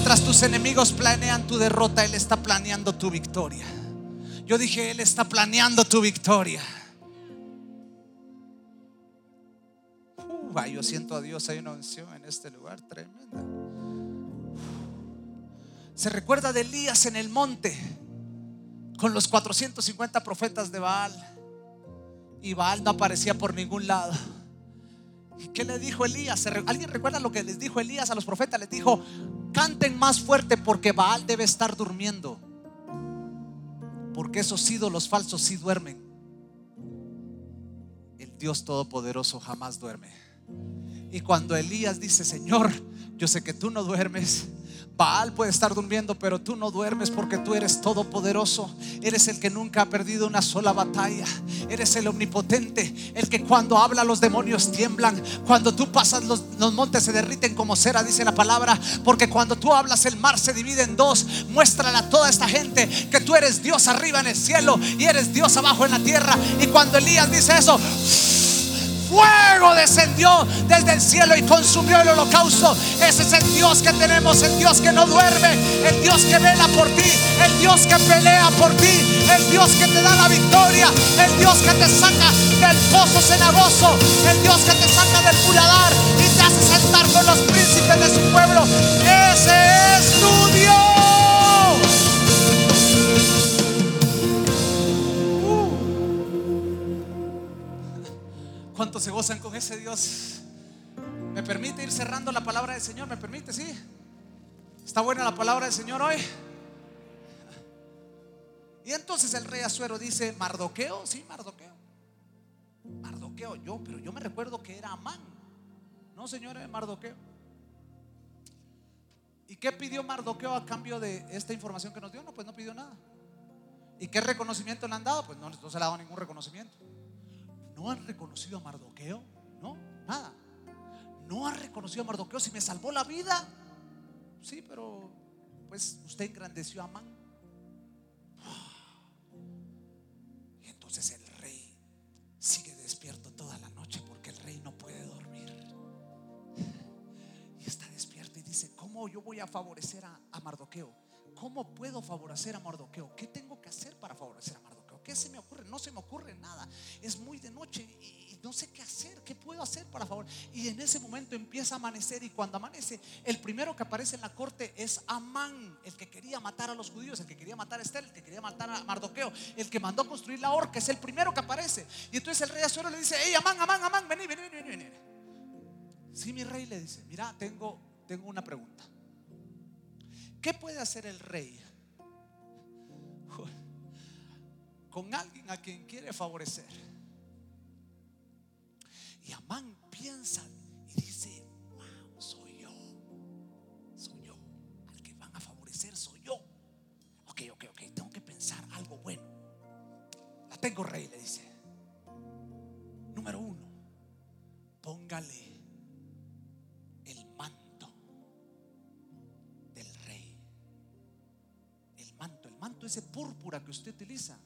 Mientras tus enemigos planean tu derrota, Él está planeando tu victoria. Yo dije, Él está planeando tu victoria. Uh, yo siento a Dios, hay una unción en este lugar tremenda. Se recuerda de Elías en el monte con los 450 profetas de Baal. Y Baal no aparecía por ningún lado. ¿Qué le dijo Elías? ¿Alguien recuerda lo que les dijo Elías a los profetas? Les dijo, canten más fuerte porque Baal debe estar durmiendo. Porque esos ídolos falsos sí duermen. El Dios Todopoderoso jamás duerme. Y cuando Elías dice, Señor, yo sé que tú no duermes, Baal puede estar durmiendo, pero tú no duermes porque tú eres todopoderoso. Eres el que nunca ha perdido una sola batalla. Eres el omnipotente, el que cuando habla los demonios tiemblan. Cuando tú pasas los, montes se derriten como cera, dice la palabra. Porque cuando tú hablas el mar se divide en dos. Muéstrale a toda esta gente que tú eres Dios arriba en el cielo y eres Dios abajo en la tierra. Y cuando Elías dice eso fuego descendió desde el cielo y consumió el holocausto. Ese es el Dios que tenemos, el Dios que no duerme, el Dios que vela por ti, el Dios que pelea por ti, el Dios que te da la victoria, el Dios que te saca del pozo cenagoso, el Dios que te saca del muladar y te hace sentar con los príncipes de su pueblo. Ese es tu Dios. ¿Cuántos se gozan con ese Dios? ¿Me permite ir cerrando la palabra del Señor? ¿Me permite? Sí. ¿Está buena la palabra del Señor hoy? Y entonces el rey Azuero dice, Mardoqueo, sí, Mardoqueo. Mardoqueo, yo, pero yo me recuerdo que era Amán. No, señor, era Mardoqueo. ¿Y qué pidió Mardoqueo a cambio de esta información que nos dio? No, pues no pidió nada. ¿Y qué reconocimiento le han dado? Pues no, no se le ha dado ningún reconocimiento. ¿No han reconocido a Mardoqueo? No, nada. ¿No han reconocido a Mardoqueo si me salvó la vida? Sí, pero pues usted engrandeció a Amán. Y entonces el rey sigue despierto toda la noche porque el rey no puede dormir. Y está despierto y dice, ¿cómo yo voy a favorecer a, Mardoqueo? ¿Cómo puedo favorecer a Mardoqueo? ¿Qué tengo que hacer para favorecer a Mardoqueo? ¿Qué se me ocurre? No se me ocurre nada. Es muy de noche y no sé qué hacer, qué puedo hacer para favor. Y en ese momento empieza a amanecer y cuando amanece, el primero que aparece en la corte es Amán, el que quería matar a los judíos, el que quería matar a Esther, el que quería matar a Mardoqueo, el que mandó construir la horca, es el primero que aparece. Y entonces el rey Azuero le dice, hey Amán, Amán, Amán, vení, vení, vení, vení. Sí, mi rey le dice, mira, tengo, tengo una pregunta. ¿Qué puede hacer el rey con alguien a quien quiere favorecer? Y Amán piensa y dice, wow, soy yo. Soy yo. Al que van a favorecer soy yo. Ok, ok, ok, tengo que pensar algo bueno. La tengo rey, le dice. Número uno, póngale el manto del rey. El manto, el manto ese púrpura que usted utiliza,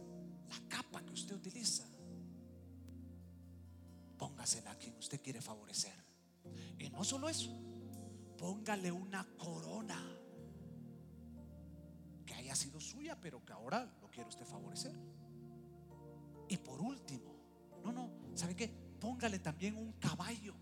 usted quiere favorecer. Y no solo eso, póngale una corona que haya sido suya, pero que ahora lo quiere usted favorecer. Y por último, no, no, ¿sabe qué? Póngale también un caballo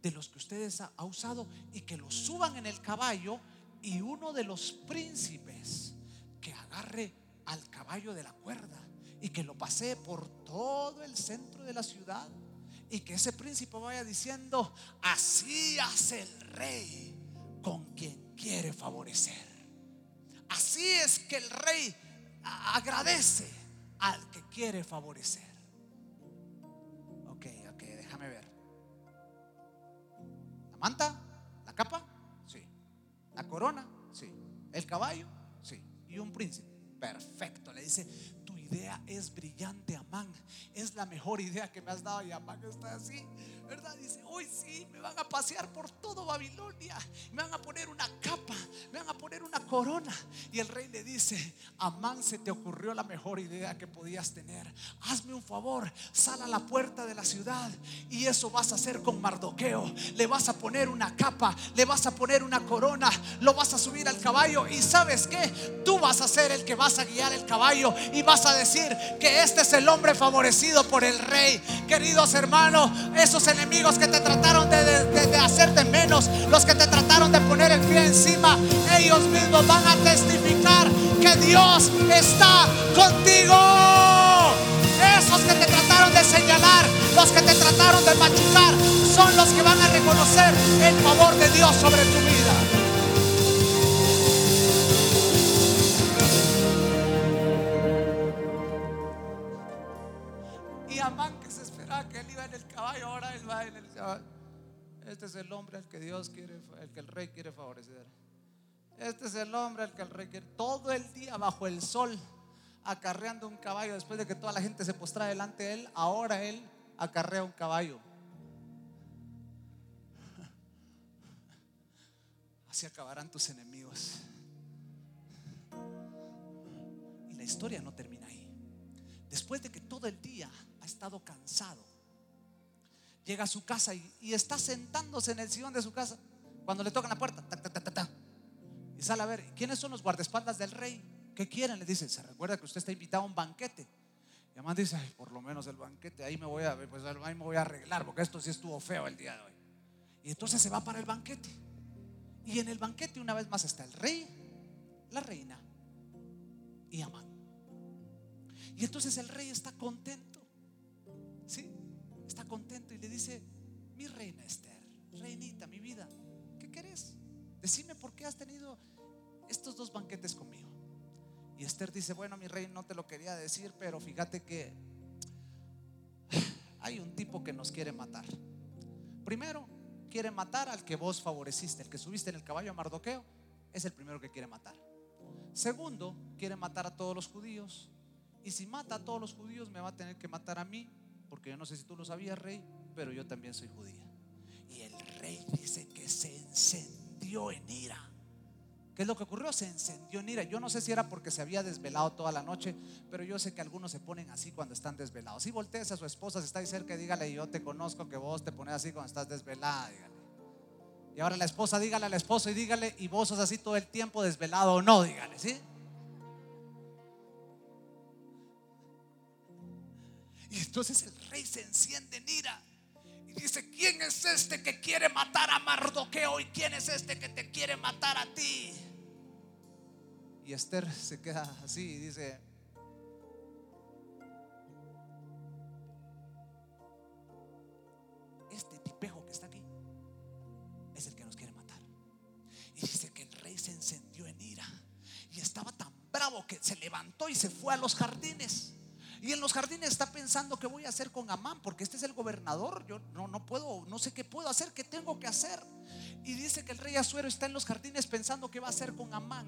de los que ustedes ha, usado y que lo suban en el caballo y uno de los príncipes que agarre al caballo de la cuerda y que lo pase por todo el centro de la ciudad y que ese príncipe vaya diciendo, así hace el rey con quien quiere favorecer. Así es que el rey agradece al que quiere favorecer. Ok, ok, déjame ver. ¿La manta? ¿La capa? Sí. ¿La corona? Sí. ¿El caballo? Sí. ¿Y un príncipe? Perfecto. Le dice, idea es brillante, Amán. Es la mejor idea que me has dado y Amán está así, ¿verdad? Dice, hoy sí, me van a pasear por todo Babilonia, me van a poner una capa, me van a poner una corona. Y el rey le dice, Amán, se te ocurrió la mejor idea que podías tener. Hazme un favor, sal a la puerta de la ciudad y eso vas a hacer con Mardoqueo. Le vas a poner una capa, le vas a poner una corona, lo vas a subir al caballo y sabes que tú vas a ser el que vas a guiar el caballo y vas a decir que este es el hombre favorecido por el rey. Queridos hermanos, esos enemigos que te trataron de, hacerte menos, los que te trataron de poner el pie encima, ellos mismos van a testificar que Dios está contigo. Esos que te trataron de señalar, los que te trataron de machucar, son los que van a reconocer el favor de Dios sobre tu vida. Caballo, ahora en el caballo. Este es el hombre al que Dios quiere, el que el rey quiere favorecer. Este es el hombre al que el rey quiere. Todo el día bajo el sol, acarreando un caballo, después de que toda la gente se postra delante de él, ahora él acarrea un caballo. Así acabarán tus enemigos. Y la historia no termina ahí. Después de que todo el día ha estado cansado, llega a su casa y, está sentándose en el sillón de su casa cuando le tocan la puerta. y sale a ver, ¿quiénes son los guardaespaldas del rey? ¿Qué quieren? Le dice, se recuerda que usted está invitado a un banquete. Y además dice, por lo menos el banquete, ahí me voy a, pues, ahí me voy a arreglar, porque esto sí estuvo feo el día de hoy. Y entonces se va para el banquete. Y en el banquete una vez más está el rey, la reina y Amán. Y entonces el rey está contento. Está contento y le dice, mi reina Esther, reinita, mi vida, ¿qué querés? Decime por qué has tenido estos dos banquetes conmigo. Y Esther dice, bueno, mi rey, no te lo quería decir, pero fíjate que hay un tipo que nos quiere matar. Primero, quiere matar al que vos favoreciste, el que subiste en el caballo a Mardoqueo, es el primero que quiere matar. Segundo, quiere matar a todos los judíos. Y si mata a todos los judíos, me va a tener que matar a mí porque yo no sé si tú lo sabías, rey, pero yo también soy judía. Y el rey dice que se encendió en ira. ¿Qué es lo que ocurrió? Se encendió en ira. Yo no sé si era porque se había desvelado toda la noche, pero yo sé que algunos se ponen así cuando están desvelados. Si voltees a su esposa, si está ahí cerca, dígale, yo te conozco que vos te pones así cuando estás desvelada, dígale. Y ahora la esposa, dígale al esposo y dígale, y vos sos así todo el tiempo desvelado o no, dígale, ¿sí? Y entonces el rey se enciende en ira. Y dice, ¿quién es este que quiere matar a Mardoqueo? ¿Y quién es este que te quiere matar a ti? Y Esther se queda así y dice, este tipejo que está aquí es el que nos quiere matar. Y dice que el rey se encendió en ira y estaba tan bravo que se levantó y se fue a los jardines. Y en los jardines está pensando qué voy a hacer con Amán, porque este es el gobernador. Yo no, no puedo, no sé qué puedo hacer, qué tengo que hacer. Y dice que el rey Azuero está en los jardines pensando qué va a hacer con Amán.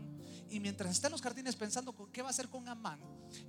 Y mientras está en los jardines pensando qué va a hacer con Amán,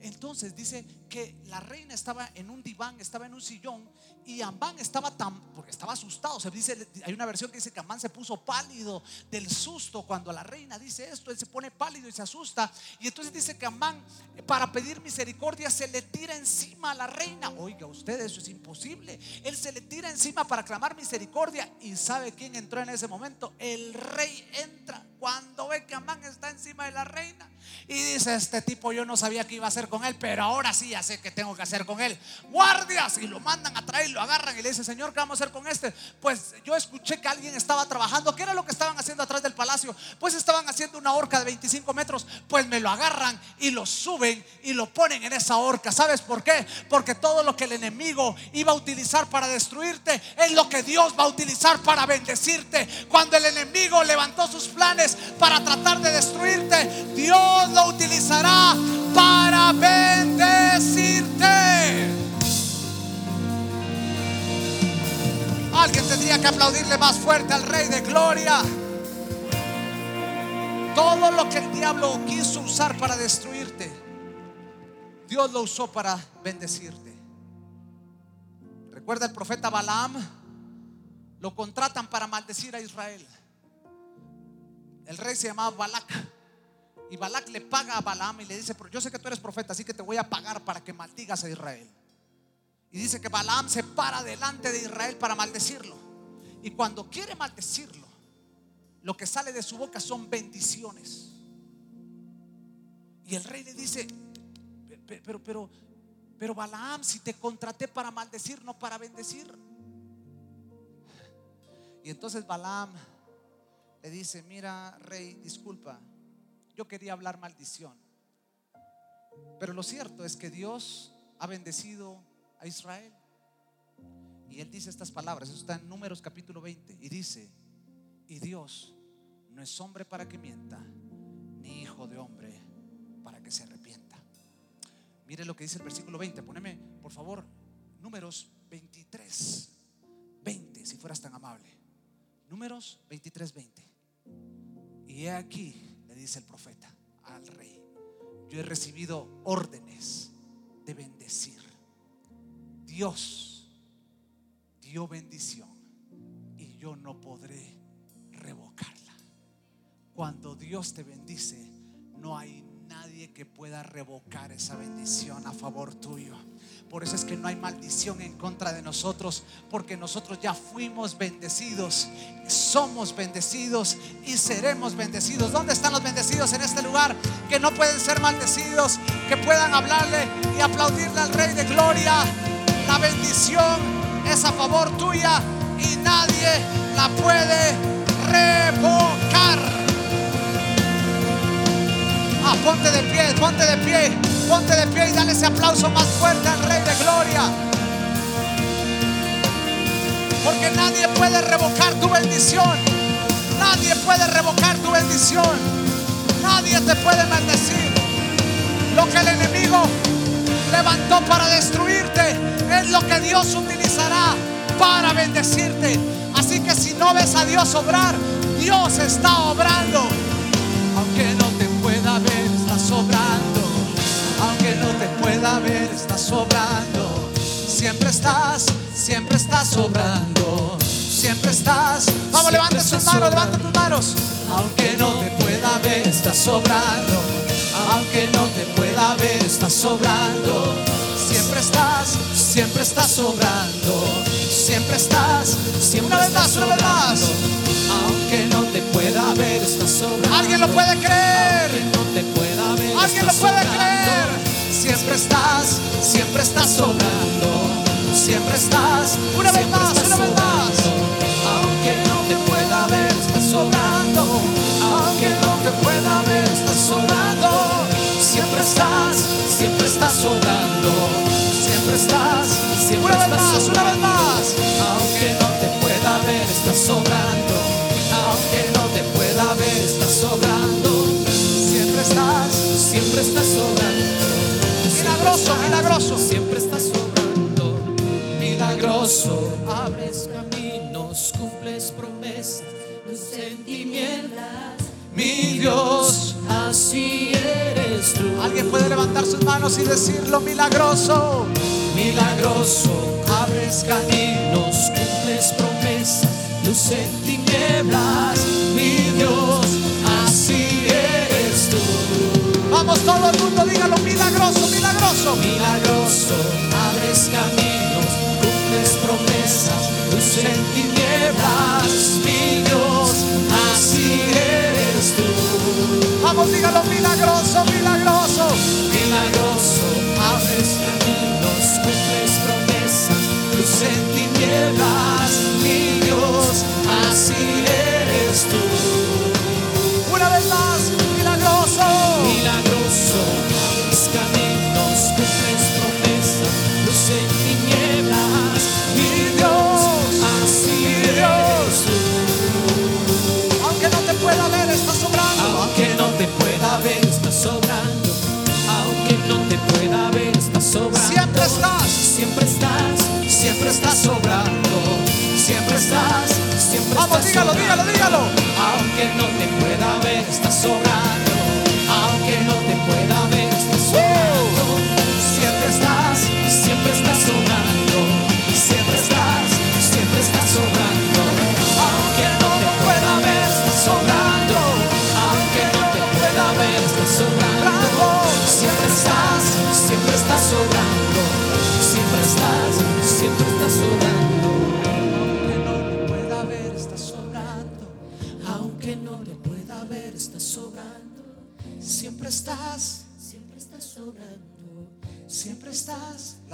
entonces dice que la reina estaba en un diván, estaba en un sillón y Amán estaba tan, porque estaba asustado. Se dice, hay una versión que dice que Amán se puso pálido del susto cuando la reina dice esto, él se pone pálido y se asusta. Y entonces dice que Amán, para pedir misericordia, se le tira encima a la reina. Oiga, usted, eso es imposible. Él se le tira encima para clamar misericordia. ¿Y sabe quién entró en ese momento? El rey entra cuando ve que Amán está encima de la reina y dice, este tipo yo no sabía qué iba a hacer con él, pero ahora sí ya sé qué tengo que hacer con él. Guardias y lo mandan a traer, lo agarran y le dice, Señor, ¿qué vamos a hacer con este? Pues yo escuché que alguien estaba trabajando. ¿Qué era lo que estaban haciendo atrás del palacio? Pues estaban haciendo una horca de 25 metros. Pues me lo agarran y lo suben y lo ponen en esa horca. ¿Sabes por qué? Porque todo lo que el enemigo iba a utilizar para destruirte es lo que Dios va a utilizar para bendecirte. Cuando el enemigo levantó sus planes para tratar de destruirte, Dios lo utilizará para bendecirte. Alguien tendría que aplaudirle más fuerte al Rey de Gloria. Todo lo que el diablo quiso usar para destruirte, Dios lo usó para bendecirte. Recuerda el profeta Balaam, lo contratan para maldecir a Israel. El rey se llamaba Balak. Y Balak le paga a Balaam y le dice, pero yo sé que tú eres profeta, así que te voy a pagar para que maldigas a Israel. Y dice que Balaam se para delante de Israel para maldecirlo. Y cuando quiere maldecirlo, lo que sale de su boca son bendiciones. Y el rey le dice, pero, pero, pero Balaam, si te contraté para maldecir, no para bendecir. Y entonces Balaam le dice, mira, rey, disculpa, yo quería hablar maldición. Pero lo cierto es que Dios ha bendecido a Israel. Y él dice estas palabras, eso está en Números capítulo 20, y dice, y Dios no es hombre para que mienta, ni hijo de hombre para que se arrepienta. Mire lo que dice el versículo 20, poneme por favor Números 23, 20, si fueras tan amable. Números 23, 20. Y he aquí, le dice el profeta al rey, yo he recibido órdenes de bendecir. Dios dio bendición y yo no podré revocarla. Cuando Dios te bendice, no hay nadie que pueda revocar esa bendición a favor tuyo. Por eso es que no hay maldición en contra de nosotros, porque nosotros ya fuimos bendecidos, somos bendecidos y seremos bendecidos. ¿Dónde están los bendecidos en este lugar? Que no pueden ser maldecidos, que puedan hablarle y aplaudirle al Rey de Gloria. La bendición es a favor tuya y nadie la puede revocar. Ponte de pie, ponte de pie. Ponte de pie y dale ese aplauso más fuerte al Rey de Gloria. Porque nadie puede revocar tu bendición. Nadie puede revocar tu bendición. Nadie te puede maldecir. Lo que el enemigo levantó para destruirte es lo que Dios utilizará para bendecirte. Así que si no ves a Dios obrar, Dios está obrando. Pueda ver, estás sobrando. Siempre estás, siempre estás sobrando. Siempre estás. Vamos, levanta tus manos, levanta tus manos. Aunque no te pueda ver, estás sobrando. Aunque no te pueda ver, estás sobrando. Siempre estás, siempre estás sobrando. Siempre estás, siempre una vez más, una vez más. Aunque no te pueda ver, estás sobrando. Alguien lo puede creer. Aunque no te pueda ver, alguien lo puede creer. Siempre estás, siempre estás sobrando siempre estás. Una vez más, una vez más. Aunque no te pueda ver, estás sobrando. Aunque no te pueda ver, estás sobrando. Siempre estás, siempre estás sobrando. Siempre estás, siempre Una vez estás más, una vez más. Aunque no te pueda ver, estás sobrando. Aunque no te pueda ver, estás sobrando. Siempre estás. Siempre estás sobrando. Milagroso, milagroso. Siempre estás sobrando. Milagroso. Abres caminos, cumples promesas. Luz en tinieblas. Mi Dios, así eres tú. Alguien puede levantar sus manos y decirlo milagroso. Milagroso, abres caminos, cumples promesas, luz en tinieblas, mi Dios, Vamos todo el mundo, dígalo milagroso, milagroso. Milagroso, abres caminos, cumples promesas, luz en tinieblas, mi Dios, así eres tú. Vamos, dígalo milagroso, milagroso. Milagroso, abres caminos, cumples promesas, luz en tinieblas, mi Dios, así eres tú. Dígalo, dígalo, dígalo. Aunque no te pueda ver, estás sobrando.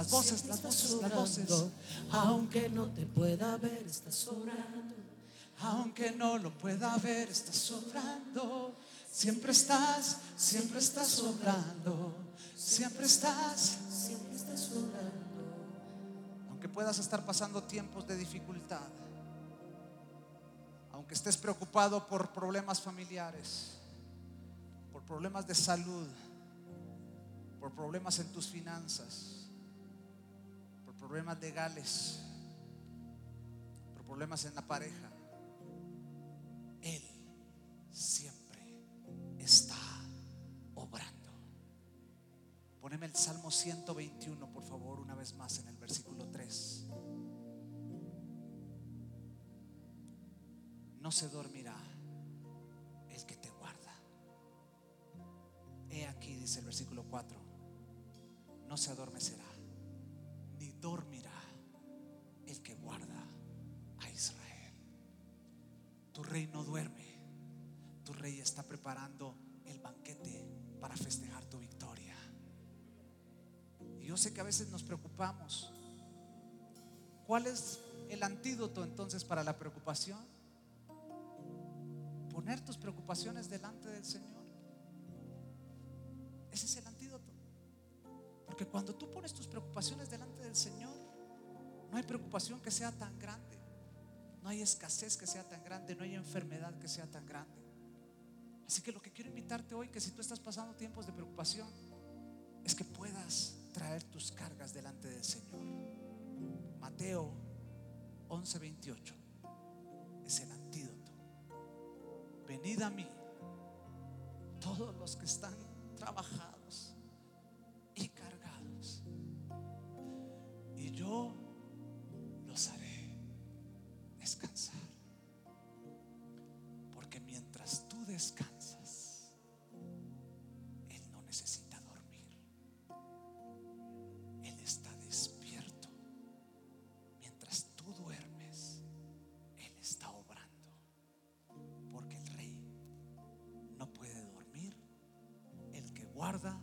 Las voces, las estás voces, las voces. Aunque no te pueda ver, estás sobrando. Aunque no lo pueda ver, está sobrando. Siempre estás, siempre estás sobrando. Siempre estás. Siempre estás sobrando. Aunque puedas estar pasando tiempos de dificultad. Aunque estés preocupado por problemas familiares, por problemas de salud, por problemas en tus finanzas, problemas legales, por problemas en la pareja. Él siempre está obrando. Poneme el Salmo 121, por favor, una vez más en el versículo 3. No se dormirá el que te guarda. He aquí, dice el versículo 4, no se adormecerá, dormirá el que guarda a Israel. Tu rey no duerme, tu rey está preparando el banquete para festejar tu victoria. Y yo sé que a veces nos preocupamos. ¿Cuál es el antídoto entonces para la preocupación? Poner tus preocupaciones delante del Señor. Cuando tú pones tus preocupaciones delante del Señor, no hay preocupación que sea tan grande. No hay escasez que sea tan grande, no hay enfermedad que sea tan grande. Así que lo que quiero invitarte hoy, que si tú estás pasando tiempos de preocupación, es que puedas traer tus cargas delante del Señor. Mateo 11:28 es el antídoto. Venid a mí, todos los que están trabajados yo los haré descansar. Porque mientras tú descansas, Él no necesita dormir. Él está despierto. Mientras tú duermes, Él está obrando. Porque el rey no puede dormir. El que guarda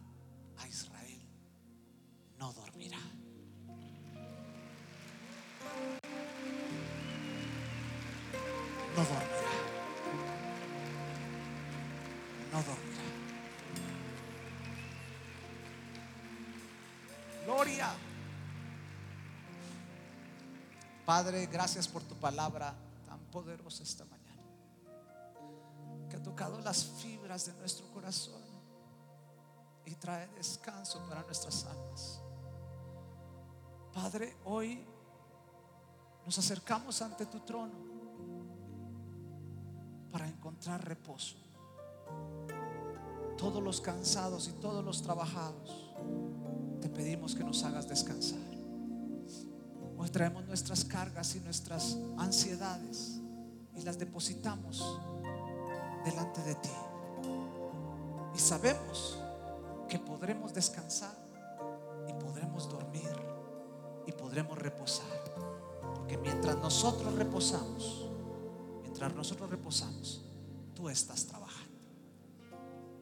Gloria. Padre, gracias por tu palabra tan poderosa esta mañana, que ha tocado las fibras de nuestro corazón y trae descanso para nuestras almas. Padre, hoy nos acercamos ante tu trono para encontrar reposo. Todos los cansados y todos los trabajados, te pedimos que nos hagas descansar. Hoy traemos nuestras cargas y nuestras ansiedades y las depositamos delante de ti. Y sabemos que podremos descansar y podremos dormir y podremos reposar. Porque mientras nosotros reposamos, mientras nosotros reposamos, tú estás trabajando.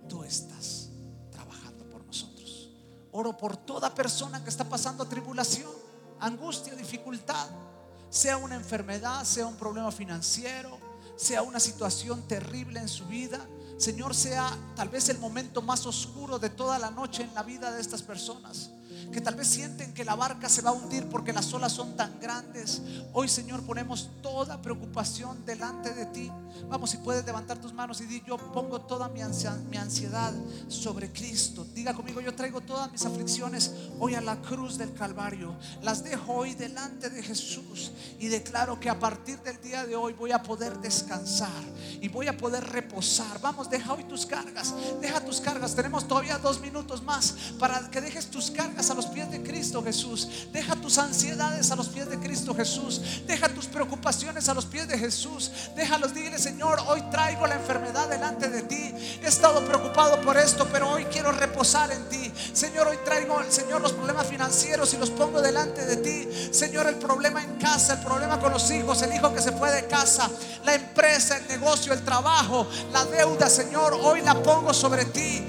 Tú estás trabajando por nosotros. Oro por toda persona que está pasando tribulación, angustia, dificultad, sea una enfermedad, sea un problema financiero, sea una situación terrible en su vida. Señor, sea tal vez el momento más oscuro de toda la noche en la vida de estas personas que tal vez sienten que la barca se va a hundir porque las olas son tan grandes. Hoy, Señor, ponemos toda preocupación delante de ti. Vamos, si puedes levantar tus manos y di, yo pongo toda mi ansiedad sobre Cristo. Diga conmigo, yo traigo todas mis aflicciones hoy a la cruz del Calvario. Las dejo hoy delante de Jesús y declaro que a partir del día de hoy voy a poder descansar y voy a poder reposar. Vamos, deja hoy tus cargas. Deja tus cargas. Tenemos todavía dos minutos más para que dejes tus cargas Jesús. Deja tus ansiedades a los pies de Cristo Jesús. Deja tus preocupaciones a los pies de Jesús. Déjalos, dile, Señor, hoy traigo la enfermedad delante de ti. He estado preocupado por esto, pero hoy quiero reposar en ti. Señor, hoy traigo, Señor, los problemas financieros y los pongo delante de ti. Señor, el problema en casa, el problema con los hijos, el hijo que se fue de casa, la empresa, el negocio, el trabajo, la deuda, Señor, hoy la pongo sobre ti.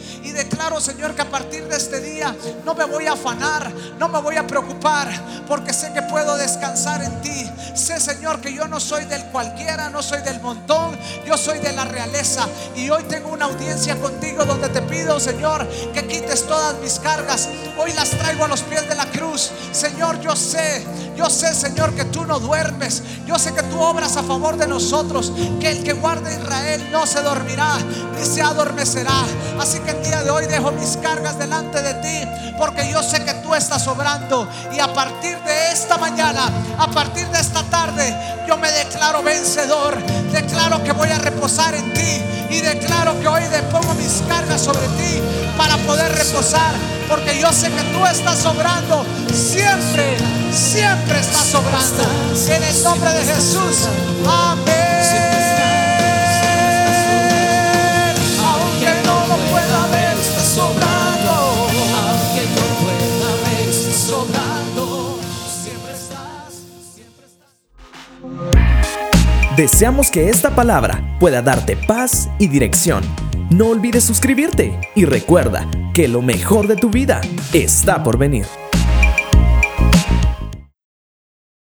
Declaro, Señor, que a partir de este día no me voy a afanar no me voy a preocupar, porque sé que puedo descansar en ti. Sé, Señor, que yo no soy del cualquiera, no soy del montón, yo soy de la realeza. Y hoy tengo una audiencia contigo donde te pido, Señor, que quites todas mis cargas. Hoy las traigo a los pies de la cruz. Señor, yo sé, yo sé, Señor, que tú no duermes. Yo sé que tú obras a favor de nosotros, que el que guarda Israel no se dormirá ni se adormecerá. Así que el día de hoy dejo mis cargas delante de ti, porque yo sé que tú estás obrando. Y a partir de esta mañana, a partir de esta tarde, yo me declaro vencedor. Declaro que voy a reposar en ti. Y declaro que hoy pongo mis cargas sobre ti para poder reposar. Porque yo sé que tú estás obrando. Siempre, siempre estás obrando. En el nombre de Jesús. Amén. Deseamos que esta palabra pueda darte paz y dirección. No olvides suscribirte y recuerda que lo mejor de tu vida está por venir.